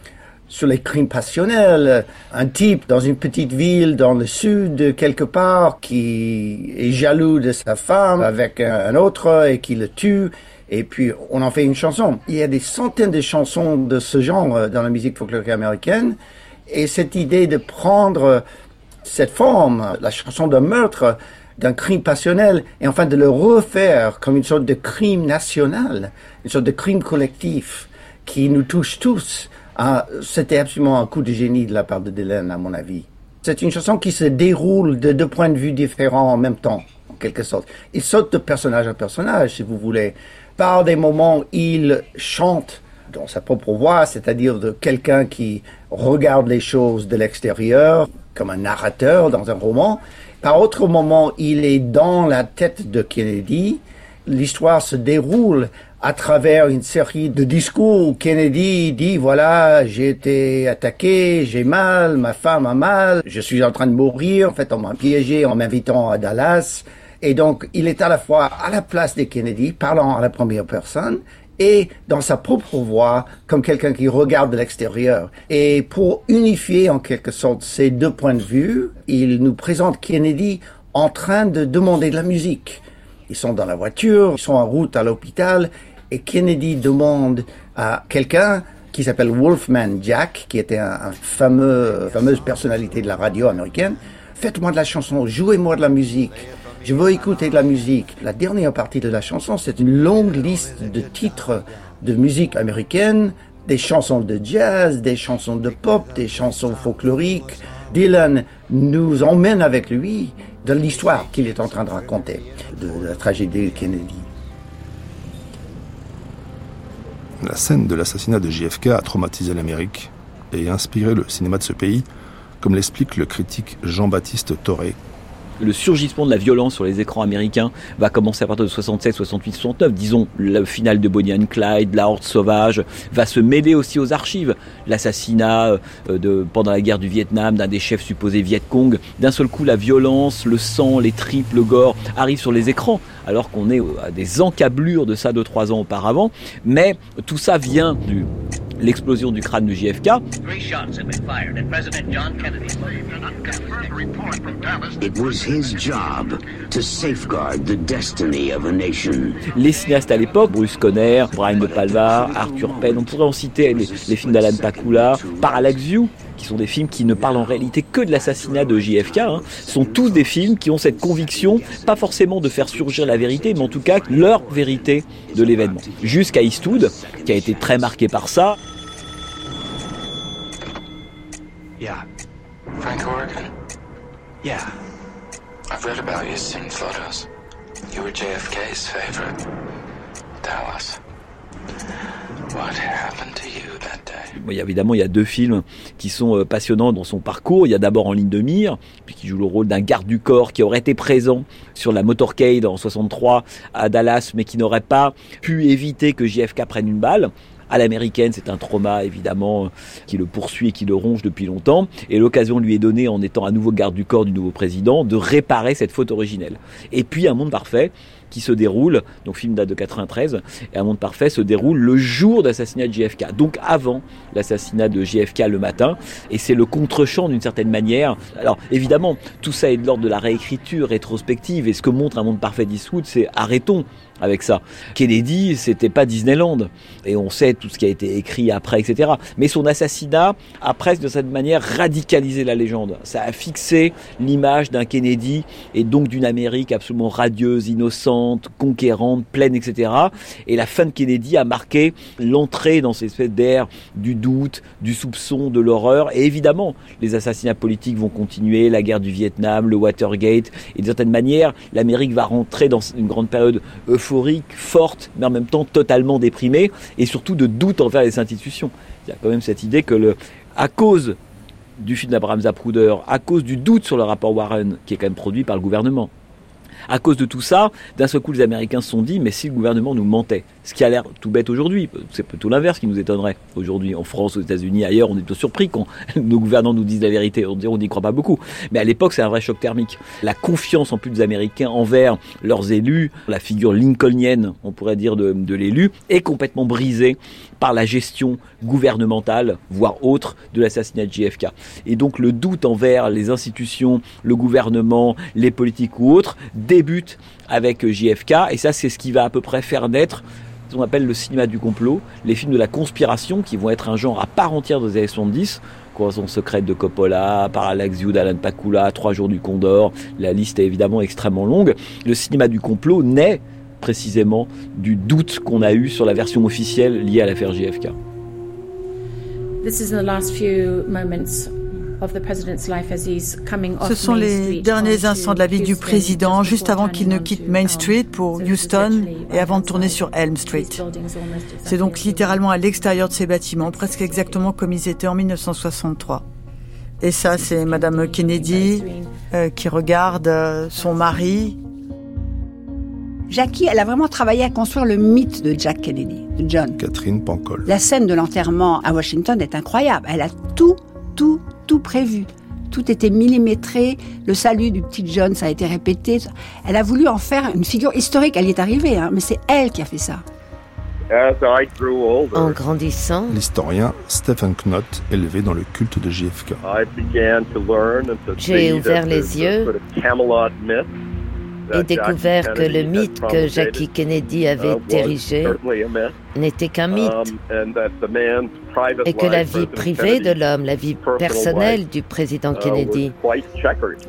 K: sur les crimes passionnels. Un type dans une petite ville dans le sud, quelque part, qui est jaloux de sa femme avec un autre et qui le tue. Et puis, on en fait une chanson. Il y a des centaines de chansons de ce genre euh, dans la musique folklorique américaine. Et cette idée de prendre cette forme, la chanson d'un meurtre, d'un crime passionnel, et enfin de le refaire comme une sorte de crime national, une sorte de crime collectif qui nous touche tous, ah, c'était absolument un coup de génie de la part de Dylan, à mon avis. C'est une chanson qui se déroule de deux points de vue différents en même temps, en quelque sorte. Il saute de personnage à personnage, si vous voulez. Par des moments, il chante dans sa propre voix, c'est-à-dire de quelqu'un qui regarde les choses de l'extérieur, comme un narrateur dans un roman. Par autre moment, il est dans la tête de Kennedy. L'histoire se déroule à travers une série de discours où Kennedy dit voilà, j'ai été attaqué, j'ai mal, ma femme a mal, je suis en train de mourir, en fait on m'a piégé en m'invitant à Dallas. Et donc il est à la fois à la place de Kennedy, parlant à la première personne, et dans sa propre voix comme quelqu'un qui regarde de l'extérieur. Et pour unifier en quelque sorte ces deux points de vue, il nous présente Kennedy en train de demander de la musique. Ils sont dans la voiture, ils sont en route à l'hôpital et Kennedy demande à quelqu'un qui s'appelle Wolfman Jack, qui était un, fameux, fameuse personnalité de la radio américaine, faites-moi de la chanson, jouez-moi de la musique. Je veux écouter de la musique. La dernière partie de la chanson, c'est une longue liste de titres de musique américaine, des chansons de jazz, des chansons de pop, des chansons folkloriques. Dylan nous emmène avec lui dans l'histoire qu'il est en train de raconter de la tragédie de Kennedy.
A: La scène de l'assassinat de JFK a traumatisé l'Amérique et inspiré le cinéma de ce pays, comme l'explique le critique Jean-Baptiste Toré,
L: le surgissement de la violence sur les écrans américains va commencer à partir de 67, 68, 69. Disons, le final de Bonnie and Clyde, la horde sauvage, va se mêler aussi aux archives. L'assassinat euh, pendant la guerre du Vietnam d'un des chefs supposés Viet Cong. D'un seul coup, la violence, le sang, les tripes, le gore arrivent sur les écrans, alors qu'on est à des encablures de ça deux, trois ans auparavant. Mais tout ça vient du l'explosion du crâne de JFK. Les cinéastes à l'époque, Bruce Conner, Brian De Palma, Arthur Penn, on pourrait en citer les, films d'Alan Pakula, Parallax View, qui sont des films qui ne parlent en réalité que de l'assassinat de JFK, hein, sont tous des films qui ont cette conviction, pas forcément de faire surgir la vérité, mais en tout cas leur vérité de l'événement. Jusqu'à Eastwood, qui a été très marqué par ça.
M: Frank Oregon? Yeah. Photos.
L: Bon, évidemment, il y a deux films qui sont euh, passionnants dans son parcours. Il y a d'abord En ligne de mire, puis qui joue le rôle d'un garde du corps qui aurait été présent sur la motorcade en 63 à Dallas, mais qui n'aurait pas pu éviter que JFK prenne une balle à l'américaine, c'est un trauma évidemment qui le poursuit et qui le ronge depuis longtemps. Et l'occasion lui est donnée, en étant à nouveau garde du corps du nouveau président, de réparer cette faute originelle. Et puis un monde parfait qui se déroule, donc film date de 93, et Un monde parfait se déroule le jour d'assassinat de JFK, donc avant l'assassinat de JFK le matin, et c'est le contre-champ d'une certaine manière. Alors évidemment, tout ça est de l'ordre de la réécriture rétrospective, et ce que montre Un monde parfait d'Eastwood, c'est arrêtons avec ça. Kennedy, c'était pas Disneyland. Et on sait tout ce qui a été écrit après, etc. Mais son assassinat a presque de cette manière radicalisé la légende. Ça a fixé l'image d'un Kennedy et donc d'une Amérique absolument radieuse, innocente, conquérante, pleine, etc. Et la fin de Kennedy a marqué l'entrée dans cette espèce d'air du doute, du soupçon, de l'horreur. Et évidemment, les assassinats politiques vont continuer, la guerre du Vietnam, le Watergate. Et d'une certaine manière, l'Amérique va rentrer dans une grande période euphorique forte, mais en même temps totalement déprimée, et surtout de doute envers les institutions. Il y a quand même cette idée que, le, à cause du film d'Abraham Zapruder, à cause du doute sur le rapport Warren, qui est quand même produit par le gouvernement, à cause de tout ça, d'un seul coup, les Américains se sont dit, mais si le gouvernement nous mentait, ce qui a l'air tout bête aujourd'hui, c'est plutôt l'inverse qui nous étonnerait. Aujourd'hui, en France, aux États-Unis, ailleurs, on est plutôt surpris quand [LAUGHS] nos gouvernants nous disent la vérité. On on n'y croit pas beaucoup. Mais à l'époque, c'est un vrai choc thermique. La confiance en plus des Américains envers leurs élus, la figure lincolnienne, on pourrait dire, de l'élu, est complètement brisée par la gestion gouvernementale, voire autre, de l'assassinat de JFK. Et donc le doute envers les institutions, le gouvernement, les politiques ou autres, débute avec JFK, et ça c'est ce qui va à peu près faire naître ce qu'on appelle le cinéma du complot, les films de la conspiration qui vont être un genre à part entière des années 70, Croissance secrète de Coppola, Parallax View d'Alan Pakula, Trois jours du Condor, la liste est évidemment extrêmement longue. Le cinéma du complot naît précisément du doute qu'on a eu sur la version officielle liée à l'affaire JFK.
B: This is the last few moments ce sont les derniers instants de la vie du président, juste avant qu'il ne quitte Main Street pour Houston et avant de tourner sur Elm Street. C'est donc littéralement à l'extérieur de ces bâtiments, presque exactement comme ils étaient en 1963. Et ça, c'est Madame Kennedy euh, qui regarde euh, son mari.
N: Jackie, elle a vraiment travaillé à construire le mythe de Jack Kennedy, de John.
A: Catherine Pancol.
N: La scène de l'enterrement à Washington est incroyable. Elle a tout, tout, tout prévu. Tout était millimétré. Le salut du petit John, ça a été répété. Elle a voulu en faire une figure historique. Elle y est arrivée, hein, mais c'est elle qui a fait ça.
F: En grandissant,
A: l'historien Stephen Knott élevé dans le culte de JFK.
F: J'ai ouvert les yeux et découvert que le mythe que Jackie Kennedy avait érigé n'était qu'un mythe et que la vie privée de l'homme, la vie personnelle du président Kennedy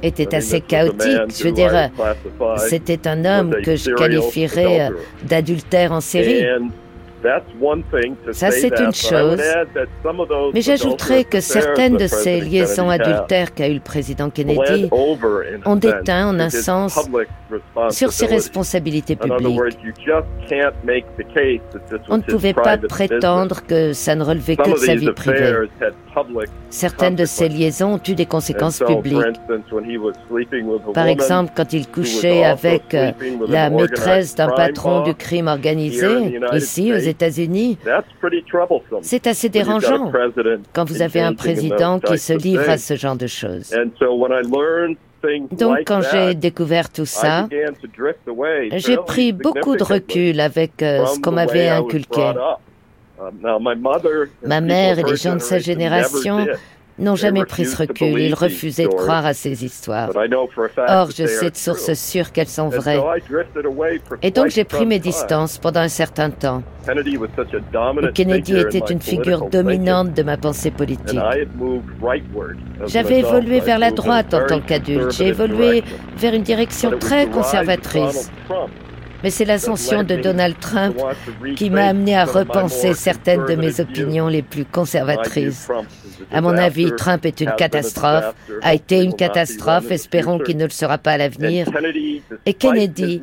F: était assez chaotique. Je veux dire, c'était un homme que je qualifierais d'adultère en série. Ça, c'est une chose. Mais j'ajouterais que certaines de ces liaisons adultères qu'a eu le président Kennedy ont déteint, en un sens, sur ses responsabilités publiques. On ne pouvait pas prétendre que ça ne relevait que de sa vie privée. Certaines de ces liaisons ont eu des conséquences publiques. Par exemple, quand il couchait avec euh, la maîtresse d'un patron du crime organisé, ici aux États-Unis, c'est assez dérangeant quand vous avez un président qui se livre à ce genre de choses. Donc quand j'ai découvert tout ça, j'ai pris beaucoup de recul avec euh, ce qu'on m'avait inculqué. Ma mère et les gens de sa génération n'ont jamais pris ce recul. Ils refusaient de croire à ces histoires. Or, je sais de sources sûres qu'elles sont vraies. Et donc, j'ai pris mes distances pendant un certain temps. Kennedy était une figure dominante de ma pensée politique. J'avais évolué vers la droite en tant qu'adulte. J'ai évolué vers une direction très conservatrice. Mais c'est l'ascension de Donald Trump qui m'a amené à repenser certaines de mes opinions les plus conservatrices. À mon avis, Trump est une catastrophe, a été une catastrophe, espérons qu'il ne le sera pas à l'avenir. Et Kennedy,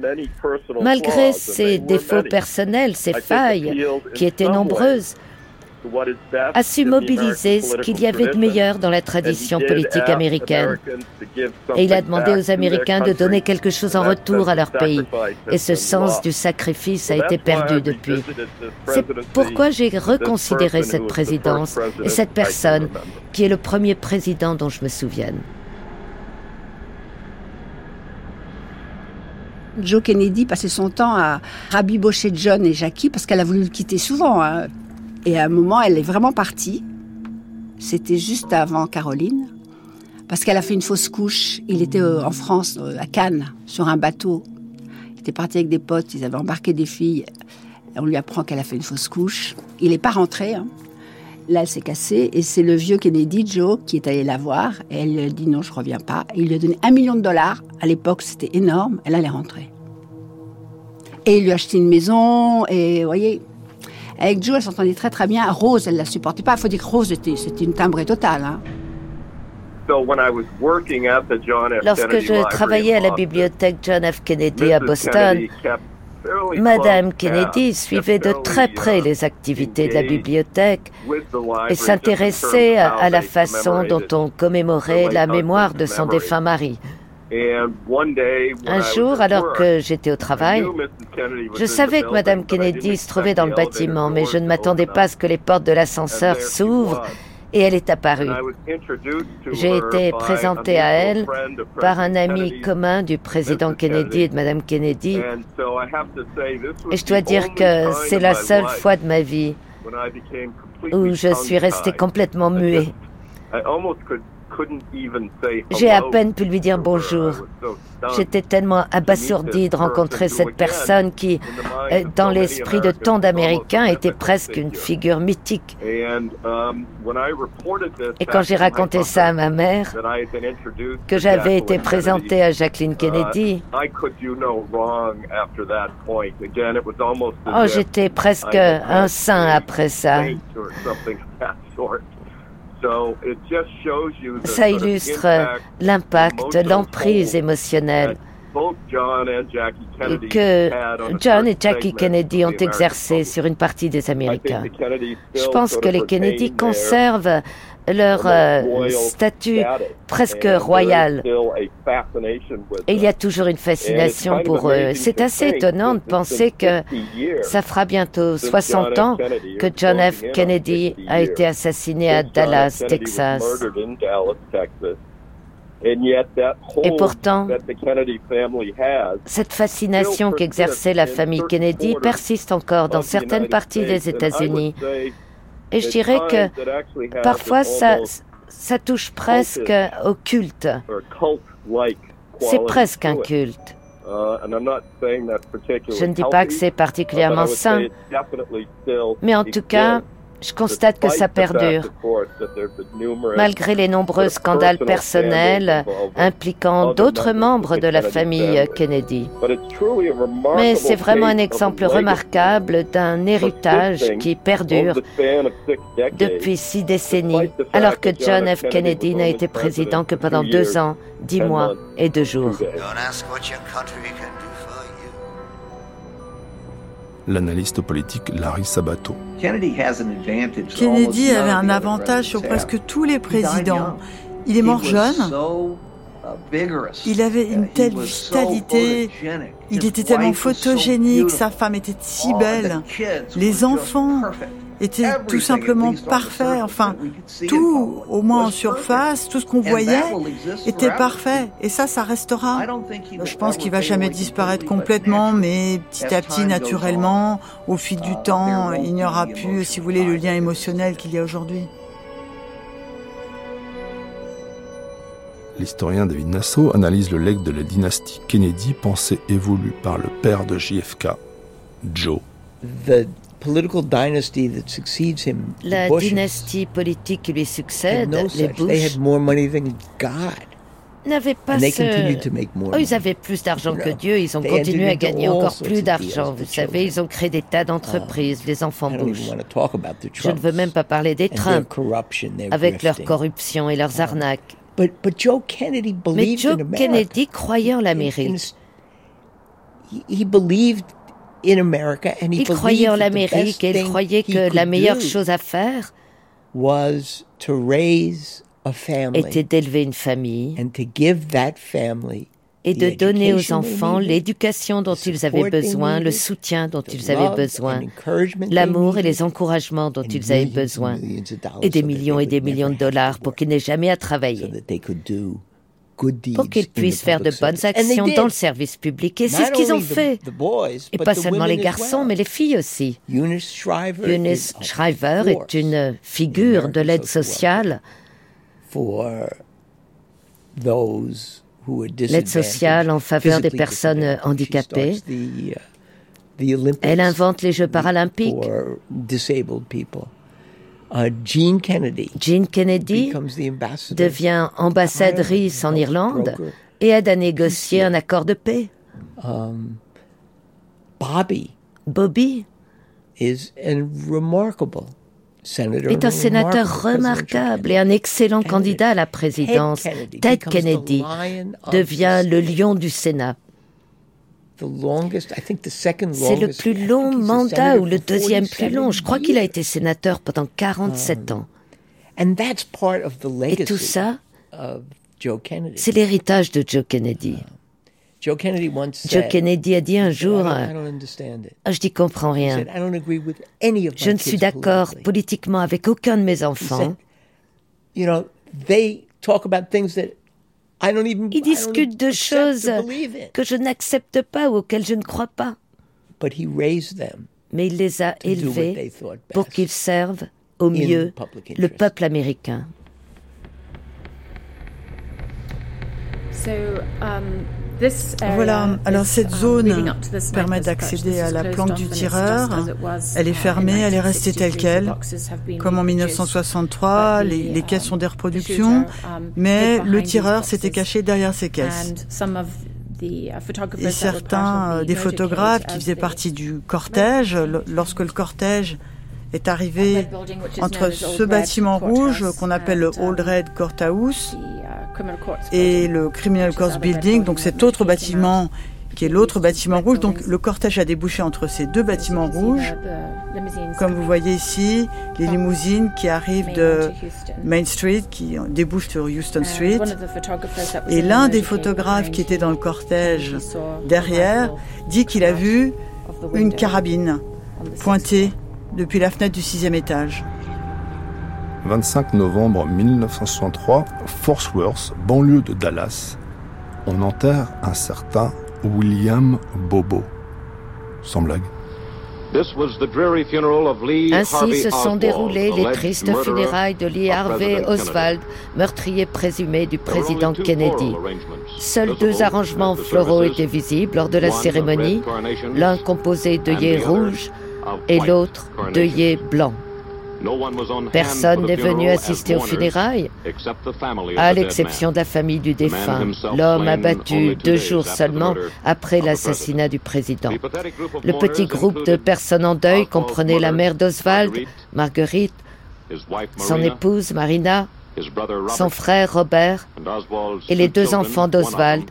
F: malgré ses défauts personnels, ses failles, qui étaient nombreuses, a su mobiliser ce qu'il y avait de meilleur dans la tradition politique américaine. Et il a demandé aux Américains de donner quelque chose en retour à leur pays. Et ce sens du sacrifice a été perdu depuis. C'est pourquoi j'ai reconsidéré cette présidence et cette personne qui est le premier président dont je me souvienne.
N: Joe Kennedy passait son temps à rabibocher John et Jackie parce qu'elle a voulu le quitter souvent. Hein. Et à un moment, elle est vraiment partie. C'était juste avant Caroline. Parce qu'elle a fait une fausse couche. Il était euh, en France, euh, à Cannes, sur un bateau. Il était parti avec des potes, ils avaient embarqué des filles. On lui apprend qu'elle a fait une fausse couche. Il n'est pas rentré. Hein. Là, elle s'est cassée. Et c'est le vieux Kennedy, Joe, qui est allé la voir. Et elle lui a dit non, je reviens pas. Et il lui a donné un million de dollars. À l'époque, c'était énorme. Elle allait rentrer. Et il lui a acheté une maison. Et vous voyez, avec Joe, elle s'entendait très très bien. Rose, elle la supportait pas. Il faut dire que Rose, c'était une timbrée totale. Hein.
F: Lorsque je travaillais à la bibliothèque John F. Kennedy à Boston, Madame Kennedy suivait de très près les activités de la bibliothèque et s'intéressait à la façon dont on commémorait la mémoire de son défunt mari. Un jour, alors que j'étais au travail, je savais que Madame Kennedy se trouvait dans le bâtiment, mais je ne m'attendais pas à ce que les portes de l'ascenseur s'ouvrent et elle est apparue. J'ai été présenté à elle par un ami commun du président Kennedy et de Madame Kennedy. Et je dois dire que c'est la seule fois de ma vie où je suis resté complètement muet. J'ai à peine pu lui dire bonjour. J'étais tellement abasourdi de rencontrer cette personne qui, euh, dans l'esprit de tant d'Américains, était presque une figure mythique. Et quand j'ai raconté ça à ma mère, que j'avais été présenté à Jacqueline Kennedy, oh, j'étais presque un saint après ça. Ça illustre l'impact, l'emprise émotionnelle. que John et Jackie Kennedy ont exercé sur une partie des Américains. Je pense que les Kennedy conservent leur euh, statut presque royal. Et il y a toujours une fascination pour eux. C'est assez étonnant de penser que ça fera bientôt 60 ans que John F. Kennedy a été assassiné à Dallas, Texas. Et pourtant, cette fascination qu'exerçait la famille Kennedy persiste encore dans certaines parties des États-Unis. Et je dirais que parfois ça, ça touche presque au culte. C'est presque un culte. Je ne dis pas que c'est particulièrement sain, mais en tout cas, je constate que ça perdure, malgré les nombreux scandales personnels impliquant d'autres membres de la famille Kennedy. Mais c'est vraiment un exemple remarquable d'un héritage qui perdure depuis six décennies, alors que John F. Kennedy n'a été président que pendant deux ans, dix mois et deux jours.
A: L'analyste politique Larry Sabato.
B: Kennedy avait un avantage sur presque tous les présidents. Il est mort jeune. Il avait une telle vitalité. Il était tellement photogénique. Sa femme était si belle. Les enfants était tout simplement parfait. Enfin, tout, au moins en surface, tout ce qu'on voyait était parfait. Et ça, ça restera. Je pense qu'il va jamais disparaître complètement, mais petit à petit, naturellement, au fil du temps, il n'y aura plus, si vous voulez, le lien émotionnel qu'il y a aujourd'hui.
A: L'historien David Nassau analyse le legs de la dynastie Kennedy, pensée et voulue par le père de JFK, Joe.
F: La dynastie politique qui lui succède, les Bush, n'avaient pas ce... Oh, ils avaient plus d'argent que Dieu, ils ont continué à gagner encore plus d'argent. Vous savez, ils ont créé des tas d'entreprises, les enfants Bush. Je ne veux même pas parler des Trump, avec leur corruption et leurs arnaques. Mais Joe Kennedy croyait en l'Amérique. Il croyait en l'Amérique et il croyait que la meilleure chose à faire était d'élever une famille et de donner aux enfants l'éducation dont ils avaient besoin, le soutien dont ils avaient besoin, l'amour et les encouragements dont ils avaient besoin, et des millions et des millions de dollars pour qu'ils n'aient jamais à travailler pour qu'ils puissent faire de bonnes actions dans le service public. Et c'est ce qu'ils ont fait. Et pas seulement les garçons, mais les filles aussi. Eunice Shriver est une figure de l'aide sociale. L'aide sociale en faveur des personnes handicapées. Elle invente les Jeux paralympiques. Jean Kennedy, devient ambassadrice en Irlande et aide à négocier un accord de paix. Um, Bobby. Est un sénateur remarquable et un excellent candidat à la présidence. Ted Kennedy devient le lion du Sénat. C'est le plus long mandat ou le deuxième plus long? Je crois qu'il a été sénateur pendant 47 um, ans. Et tout ça, c'est l'héritage de Joe Kennedy. Uh, Joe Kennedy a dit un jour, ah, je n'y comprends rien. Je ne suis d'accord politiquement avec aucun de mes enfants. Ils discutent de choses que je n'accepte pas ou auxquelles je ne crois pas. Mais il les a élevés pour qu'ils servent au mieux le peuple américain.
B: Um, voilà, alors cette um, zone permet d'accéder à la planque du tireur. Elle est fermée, elle est restée telle qu'elle. Comme en 1963, les, caisses sont des reproductions, um, mais le tireur s'était caché derrière ces caisses. Uh, Et certains euh, des photographes qui faisaient partie du cortège, lorsque le cortège est arrivé entre ce bâtiment rouge qu'on appelle le Old Red Courthouse et le Criminal Court Building, donc cet autre bâtiment qui est l'autre bâtiment rouge. Donc le cortège a débouché entre ces deux bâtiments rouges. Comme vous voyez ici, les limousines qui arrivent de Main Street, qui débouchent sur Houston Street. Et l'un des photographes qui était dans le cortège derrière dit qu'il a vu une carabine pointée depuis la fenêtre du sixième étage.
A: 25 novembre 1963, Fort Worth, banlieue de Dallas, on enterre un certain William Bobo. Sans blague.
F: Ainsi se sont déroulées les tristes funérailles de Lee Harvey Oswald, meurtrier présumé du président Kennedy. Seuls deux arrangements floraux étaient visibles lors de la cérémonie, l'un composé d'œillets rouges et l'autre d'œillets blancs. Personne n'est venu assister aux funérailles, à l'exception de la famille du défunt, l'homme abattu deux jours seulement après l'assassinat du président. Le petit groupe de personnes en deuil comprenait la mère d'Oswald, Marguerite, son épouse Marina, son frère Robert et les deux enfants d'Oswald,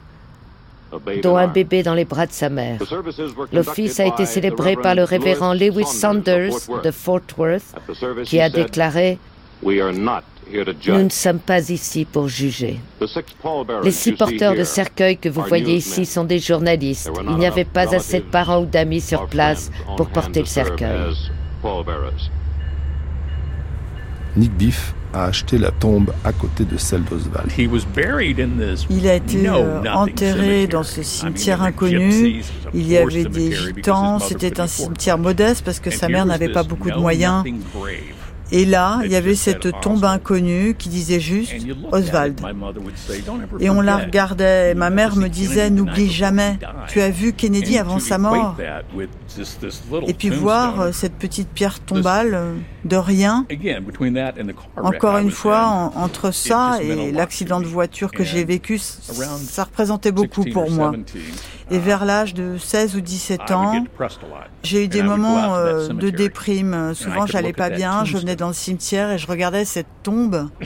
F: dont un bébé dans les bras de sa mère. L'office a été célébré par le révérend Lewis Saunders de Fort Worth, qui a déclaré nous ne sommes pas ici pour juger. Les six porteurs de cercueil que vous voyez ici sont des journalistes. Il n'y avait pas assez de parents ou d'amis sur place pour porter le cercueil.
A: Nick Biff a acheté la tombe à côté de celle d'Oswald.
B: Il a été euh, enterré dans ce cimetière inconnu. Il y avait des gitans. C'était un cimetière modeste parce que sa mère n'avait pas beaucoup de moyens. Et là, il y avait cette tombe inconnue qui disait juste Oswald. Et on la regardait. Ma mère me disait, n'oublie jamais, tu as vu Kennedy avant sa mort. Et puis voir euh, cette petite pierre tombale euh, de rien. Encore une fois, entre ça et l'accident de voiture que j'ai vécu, ça représentait beaucoup pour moi. Et vers l'âge de 16 ou 17 ans, j'ai eu des moments euh, de déprime. Souvent, j'allais pas bien. Je venais dans le cimetière et je regardais cette tombe. [LAUGHS]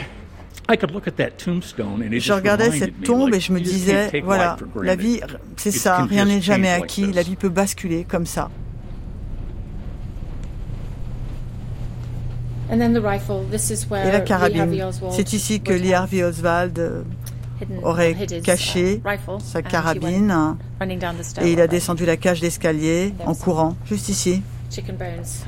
B: Je regardais cette tombe et je me disais, voilà, la vie, c'est ça, rien n'est jamais acquis, la vie peut basculer comme ça. Et la carabine, c'est ici que Lee Harvey Oswald euh, aurait caché sa carabine et il a descendu la cage d'escalier en courant, juste ici.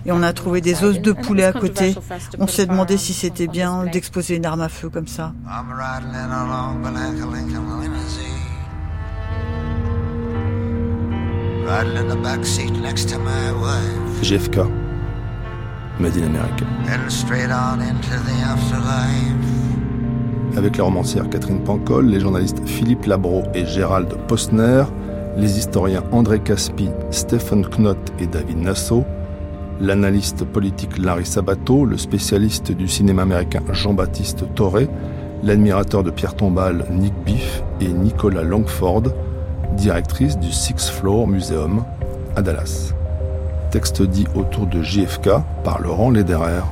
B: Et on a trouvé des os de poulet à côté. On s'est demandé si c'était bien d'exposer une arme à feu comme ça.
A: JFK, Made in America avec la romancière Catherine Pancol, les journalistes Philippe Labro et Gérald Postner, les historiens André Caspi, Stephen Knott et David Nassau, l'analyste politique Larry Sabato, le spécialiste du cinéma américain Jean-Baptiste Torré, l'admirateur de Pierre Tombal Nick Biff et Nicolas Longford, directrice du Sixth Floor Museum à Dallas. Texte dit autour de JFK par Laurent Lederer.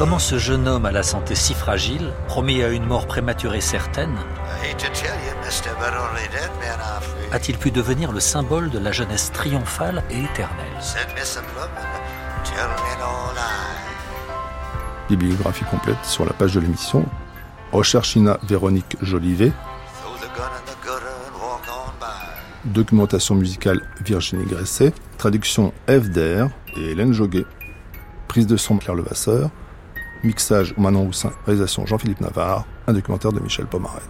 G: Comment ce jeune homme à la santé si fragile, promis à une mort prématurée certaine, a-t-il pu devenir le symbole de la jeunesse triomphale et éternelle?
A: Bibliographie complète sur la page de l'émission. Recherche Ina Véronique Jolivet. Documentation musicale Virginie Gresset. Traduction FDR et Hélène Joguet. Prise de son Claire Levasseur. Mixage Manon Roussin, réalisation Jean-Philippe Navarre, un documentaire de Michel Pomaret.